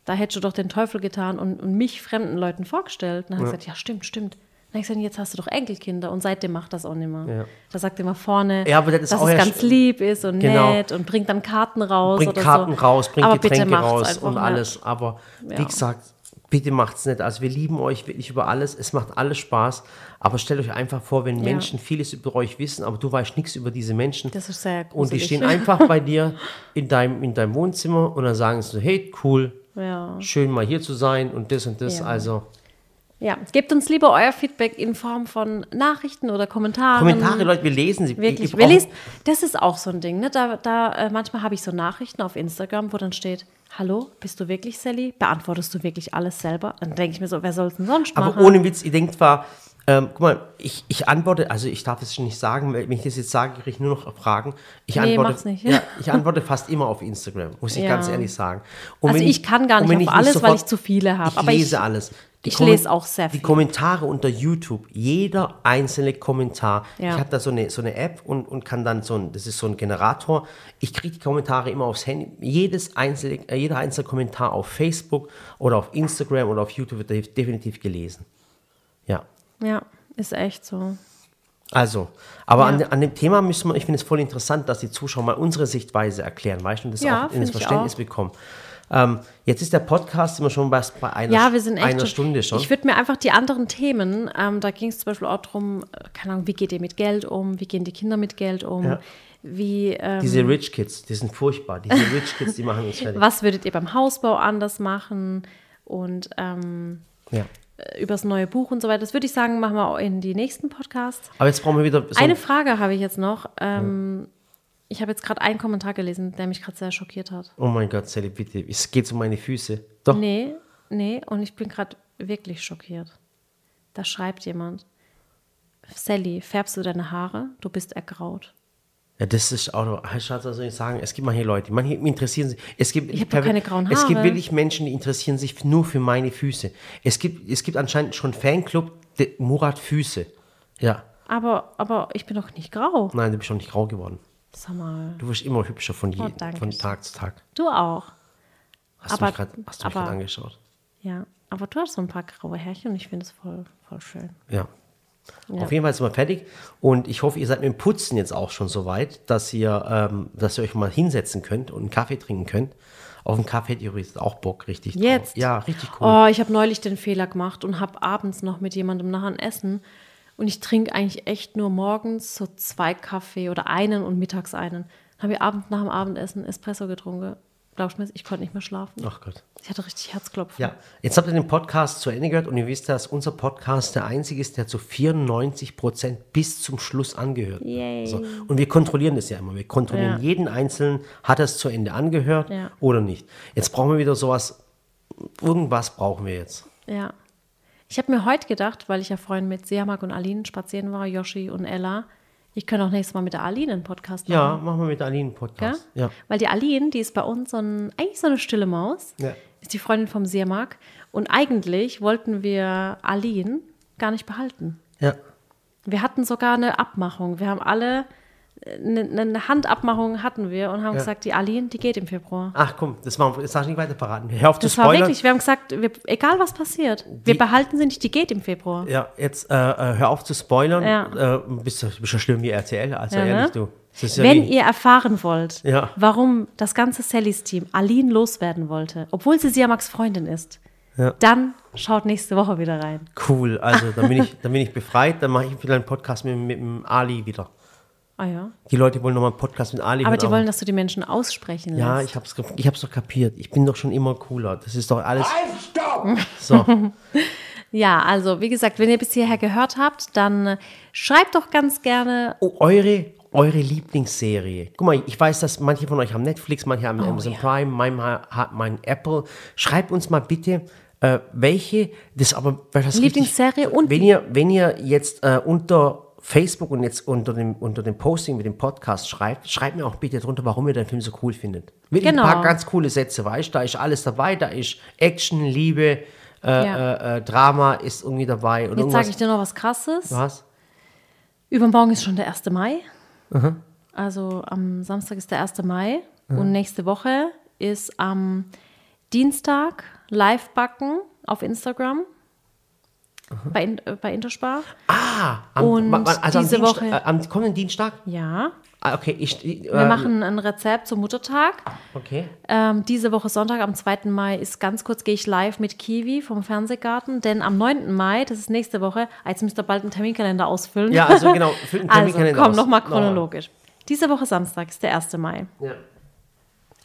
da hättest du doch den Teufel getan und, und mich fremden Leuten vorgestellt. Und dann hat er gesagt, ja, stimmt, stimmt. Dann habe ich gesagt, jetzt hast du doch Enkelkinder und seitdem macht das auch nicht mehr. Ja. Da sagt er immer vorne, Ja, das dass es ja ganz lieb ist und Genau. nett und bringt dann Karten raus bringt Karten so. raus, bringt Aber Getränke raus einfach, und ja. alles. Aber wie Ja. gesagt, bitte macht's nicht. Also wir lieben euch wirklich über alles. Es macht alles Spaß. Aber stellt euch einfach vor, wenn Ja. Menschen vieles über euch wissen, aber du weißt nichts über diese Menschen. Das ist sehr und die gruselig. stehen einfach bei dir in deinem, in deinem Wohnzimmer und dann sagen sie, hey, cool, Ja. schön mal hier zu sein und das und das. Ja. Also ja, gebt uns lieber euer Feedback in Form von Nachrichten oder Kommentaren. Kommentare, Leute, wir lesen sie. Wirklich, Ich- ich wir lesen, das ist auch so ein Ding, ne? Da, da äh, manchmal habe ich so Nachrichten auf Instagram, wo dann steht, hallo, bist du wirklich Sally? Beantwortest du wirklich alles selber? Dann denke ich mir so, wer soll es denn sonst Aber machen? ohne Witz, ihr denkt zwar, ähm, guck mal, ich, ich antworte, also ich darf es schon nicht sagen, weil wenn ich das jetzt sage, kriege ich nur noch Fragen. Ich Nee, antworte, mach's nicht. Ja, ich antworte fast immer auf Instagram, muss ich Ja. ganz ehrlich sagen. Und also wenn ich kann gar nicht auf ich alles, weil sofort- ich zu viele habe. Ich Aber lese ich, alles. Die ich Kommen- lese auch sehr Die viel. Kommentare unter YouTube, jeder einzelne Kommentar. Ja. Ich habe da so eine, so eine App und, und kann dann so ein, das ist so ein Generator. Ich kriege die Kommentare immer aufs Handy. Jedes einzelne, äh, jeder einzelne Kommentar auf Facebook oder auf Instagram oder auf YouTube wird def- definitiv gelesen. Ja. Ja, ist echt so. Also, aber an, Ja. an dem Thema müssen wir, ich finde es voll interessant, dass die Zuschauer mal unsere Sichtweise erklären, weißt du, und das Ja, auch das Verständnis auch. bekommen. Ähm, jetzt ist der Podcast immer schon bei, bei einer, Ja, wir sind echt einer Stunde schon. Ich würde mir einfach die anderen Themen, ähm, da ging es zum Beispiel auch darum, keine Ahnung, wie geht ihr mit Geld um, wie gehen die Kinder mit Geld um, Ja. wie, ähm, Diese Rich Kids, die sind furchtbar. Diese Rich Kids, die machen uns fertig. was würdet ihr beim Hausbau anders machen und ähm, Ja. übers neue Buch und so weiter. Das würde ich sagen, machen wir auch in die nächsten Podcasts. Aber jetzt brauchen wir wieder so Eine Frage habe ich jetzt noch. Ähm, Ich habe jetzt gerade einen Kommentar gelesen, der mich gerade sehr schockiert hat. Oh mein Gott, Sally, bitte, es geht um meine Füße. Doch, Nee, nee, und ich bin gerade wirklich schockiert. Da schreibt jemand, Sally, färbst du deine Haare? Du bist ergraut. ja, das ist auch noch, Schatz, was soll ich sagen? Es gibt manche Leute, manche interessieren sich, es gibt, Ich hab doch keine grauen Es gibt Haare. wirklich Menschen, die interessieren sich nur für meine Füße. Es gibt, es gibt anscheinend schon Fanclub, der Murat Füße. Ja, Aber, aber ich bin doch nicht grau. nein, du bist schon nicht grau geworden. Sag mal, Du wirst immer hübscher von, je, Oh, von. Tag zu Tag. du auch. Hast Aber- du mich gerade angeschaut? Ja, aber du hast so ein paar graue Härchen und ich finde es voll, voll schön. Ja. Ja. Auf jeden Fall sind wir fertig. Und ich hoffe, ihr seid mit dem Putzen jetzt auch schon so weit, dass ihr, ähm, dass ihr euch mal hinsetzen könnt und einen Kaffee trinken könnt. Auf einen Kaffee hätte ich übrigens auch Bock, richtig. drauf. Jetzt? Ja, richtig cool. Oh, ich habe neulich den Fehler gemacht und habe abends noch mit jemandem nachher ein Essen. Und ich trinke eigentlich echt nur morgens so zwei Kaffee oder einen und mittags einen. Dann habe ich abends nach dem Abendessen Espresso getrunken. Glaubst du mir, ich konnte nicht mehr schlafen. Ach Gott. Ich hatte richtig Herzklopfen. Ja, jetzt habt ihr den Podcast zu Ende gehört und ihr wisst, dass unser Podcast der einzige ist, der zu 94 Prozent bis zum Schluss angehört. Yay. So. Und wir kontrollieren das ja immer. Wir kontrollieren Ja. jeden Einzelnen, hat er es zu Ende angehört Ja. oder nicht. Jetzt brauchen wir wieder sowas, irgendwas brauchen wir jetzt. Ja. Ich habe mir heute gedacht, weil ich ja vorhin mit Siamak und Aline spazieren war, Yoshi und Ella, ich könnte auch nächstes Mal mit der Aline einen Podcast machen. Ja, machen wir mit Aline einen? Podcast. Ja. Weil die Aline, die ist bei uns so ein, eigentlich so eine stille Maus. Ja. Ist die Freundin vom Siamak. Und eigentlich wollten wir Aline gar nicht behalten. Ja. Wir hatten sogar eine Abmachung. Wir haben alle eine, eine Handabmachung hatten wir und haben gesagt, die Aline, die geht im Februar. Ach komm, das, war, das darf ich nicht weiter verraten. Hör auf zu Das war spoilern. wirklich, wir haben gesagt, wir, egal was passiert, wir Die- behalten sie nicht, die geht im Februar. Ja, jetzt äh, äh, hör auf zu spoilern. Ja. Äh, bist du bist ja schlimm wie RTL, also Ja, ne? ehrlich, du. Das ist ja Wenn ihr erfahren wollt, Ja. warum das ganze Sallys Team Aline loswerden wollte, obwohl sie Siamax Freundin ist, Ja. dann schaut nächste Woche wieder rein. cool, also dann bin ich, dann bin ich befreit, dann mache ich wieder einen Podcast mit, mit dem Ali wieder. Ah ja. Die Leute wollen nochmal einen Podcast mit Ali Aber hören, die wollen, dass du die Menschen aussprechen Ja, lässt. ich hab's, ich hab's doch kapiert. Ich bin doch schon immer cooler. Das ist doch alles Halt, stopp! so. Ja, also wie gesagt, wenn ihr bis hierher gehört habt, dann äh, schreibt doch ganz gerne. Oh, eure, eure Lieblingsserie. Guck mal, ich weiß, dass manche von euch haben Netflix, manche haben Amazon Oh, ja. Prime, mein mein Apple. Schreibt uns mal bitte, äh, welche, das aber das Lieblingsserie richtig, und wenn ihr, wenn ihr jetzt äh, unter Facebook und jetzt unter dem, unter dem Posting mit dem Podcast schreibt, schreibt mir auch bitte drunter, warum ihr den Film so cool findet. Wirklich Genau. ein paar ganz coole Sätze, weißt du? Da ist alles dabei, da ist Action, Liebe, äh, Ja. äh, äh, Drama ist irgendwie dabei. Und Jetzt sage ich dir noch was Krasses. was? Übermorgen ist schon der 1. Mai. Also am Samstag ist der 1. Mai. Und nächste Woche ist am Dienstag Live-Backen auf Instagram. Bei, äh, bei Interspar. Ah, am, Und also diese am, Woche- äh, am kommenden Dienstag? Ja. Ah, okay, ich. Äh, Wir machen ein Rezept zum Muttertag. Okay. Ähm, diese Woche Sonntag, am 2. Mai, ist ganz kurz, gehe ich live mit Kiwi vom Fernsehgarten. Denn am 9. Mai, das ist nächste Woche, jetzt müsst ihr bald einen Terminkalender ausfüllen. Ja, also genau, füllt einen Also, Terminkalender komm, aus. nochmal Nochmal. chronologisch. Diese Woche Samstag ist der 1. Mai. Ja.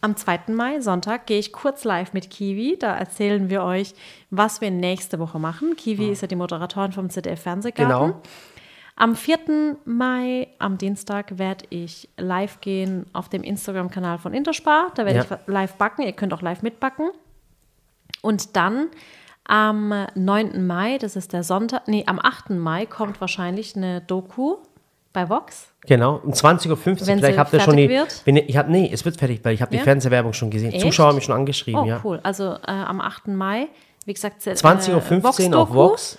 Am 2. Mai, Sonntag, gehe ich kurz live mit Kiwi. Da erzählen wir euch, was wir nächste Woche machen. Kiwi ist ja die Moderatorin vom ZDF Fernsehgarten. Genau. Am 4. Mai, am Dienstag, werde ich live gehen auf dem Instagram-Kanal von Interspar. Da werde Ja. ich live backen. Ihr könnt auch live mitbacken. Und dann am 9. Mai, das ist der Sonntag, nee, am 8. Mai kommt wahrscheinlich eine Doku bei Vox. Genau, um 20.15 Uhr. Vielleicht habt ihr schon die. wird? Wenn ich hab, nee, es wird fertig, weil ich habe Ja? die Fernsehwerbung schon gesehen. Echt? Zuschauer haben mich schon angeschrieben, Oh, ja. cool. Also äh, am 8. Mai, wie gesagt, äh, 20.15 Uhr auf. Vox.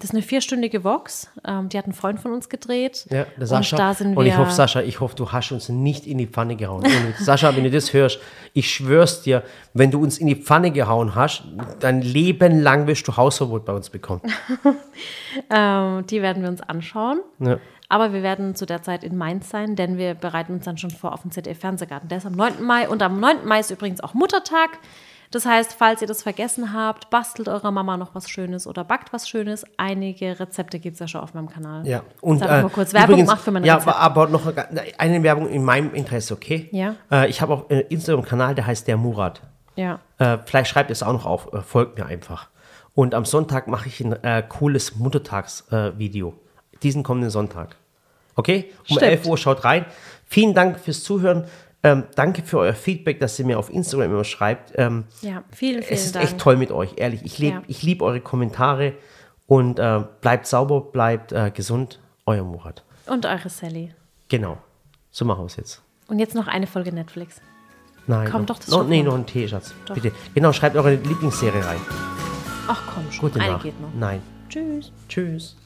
Das ist eine vierstündige Vox. Ähm, die hat ein Freund von uns gedreht. Ja, der Sascha. Und da sind wir. Und ich hoffe, Sascha, ich hoffe, du hast uns nicht in die Pfanne gehauen. Sascha, wenn du das hörst, ich schwör's dir, wenn du uns in die Pfanne gehauen hast, dein Leben lang wirst du Hausverbot bei uns bekommen. Ähm, die werden wir uns anschauen. Ja. Aber wir werden zu der Zeit in Mainz sein, denn wir bereiten uns dann schon vor auf den ZDF-Fernsehgarten. Der ist am 9. Mai und am 9. Mai ist übrigens auch Muttertag. Das heißt, falls ihr das vergessen habt, bastelt eurer Mama noch was Schönes oder backt was Schönes. Einige Rezepte gibt es ja schon auf meinem Kanal. Ja, und äh, mal kurz Werbung übrigens, gemacht für mein Ja, Rezept. aber noch eine Werbung in meinem Interesse, okay? Ja. Äh, ich habe auch einen Instagram-Kanal, der heißt der Murat. Ja. Äh, vielleicht schreibt ihr es auch noch auf, äh, folgt mir einfach. Und am Sonntag mache ich ein äh, cooles Muttertagsvideo. Diesen kommenden Sonntag. Okay? Um Stimmt. 11 Uhr schaut rein. Vielen Dank fürs Zuhören. Ähm, danke für euer Feedback, dass ihr mir auf Instagram immer schreibt. Ähm, Ja, vielen, vielen es ist Dank. echt toll mit euch, ehrlich. Ich liebe Ja. ich lieb eure Kommentare und äh, bleibt sauber, bleibt äh, gesund. Euer Murat. Und eure Sally. Genau. So machen wir es jetzt. Und jetzt noch eine Folge Netflix. Nein. Komm, noch, doch, das noch, Nee, noch ein Tee, Schatz. Doch. Bitte. Genau, schreibt eure Lieblingsserie rein. Ach komm schon, Gute eine Nacht. geht noch. Nein. Tschüss. Tschüss.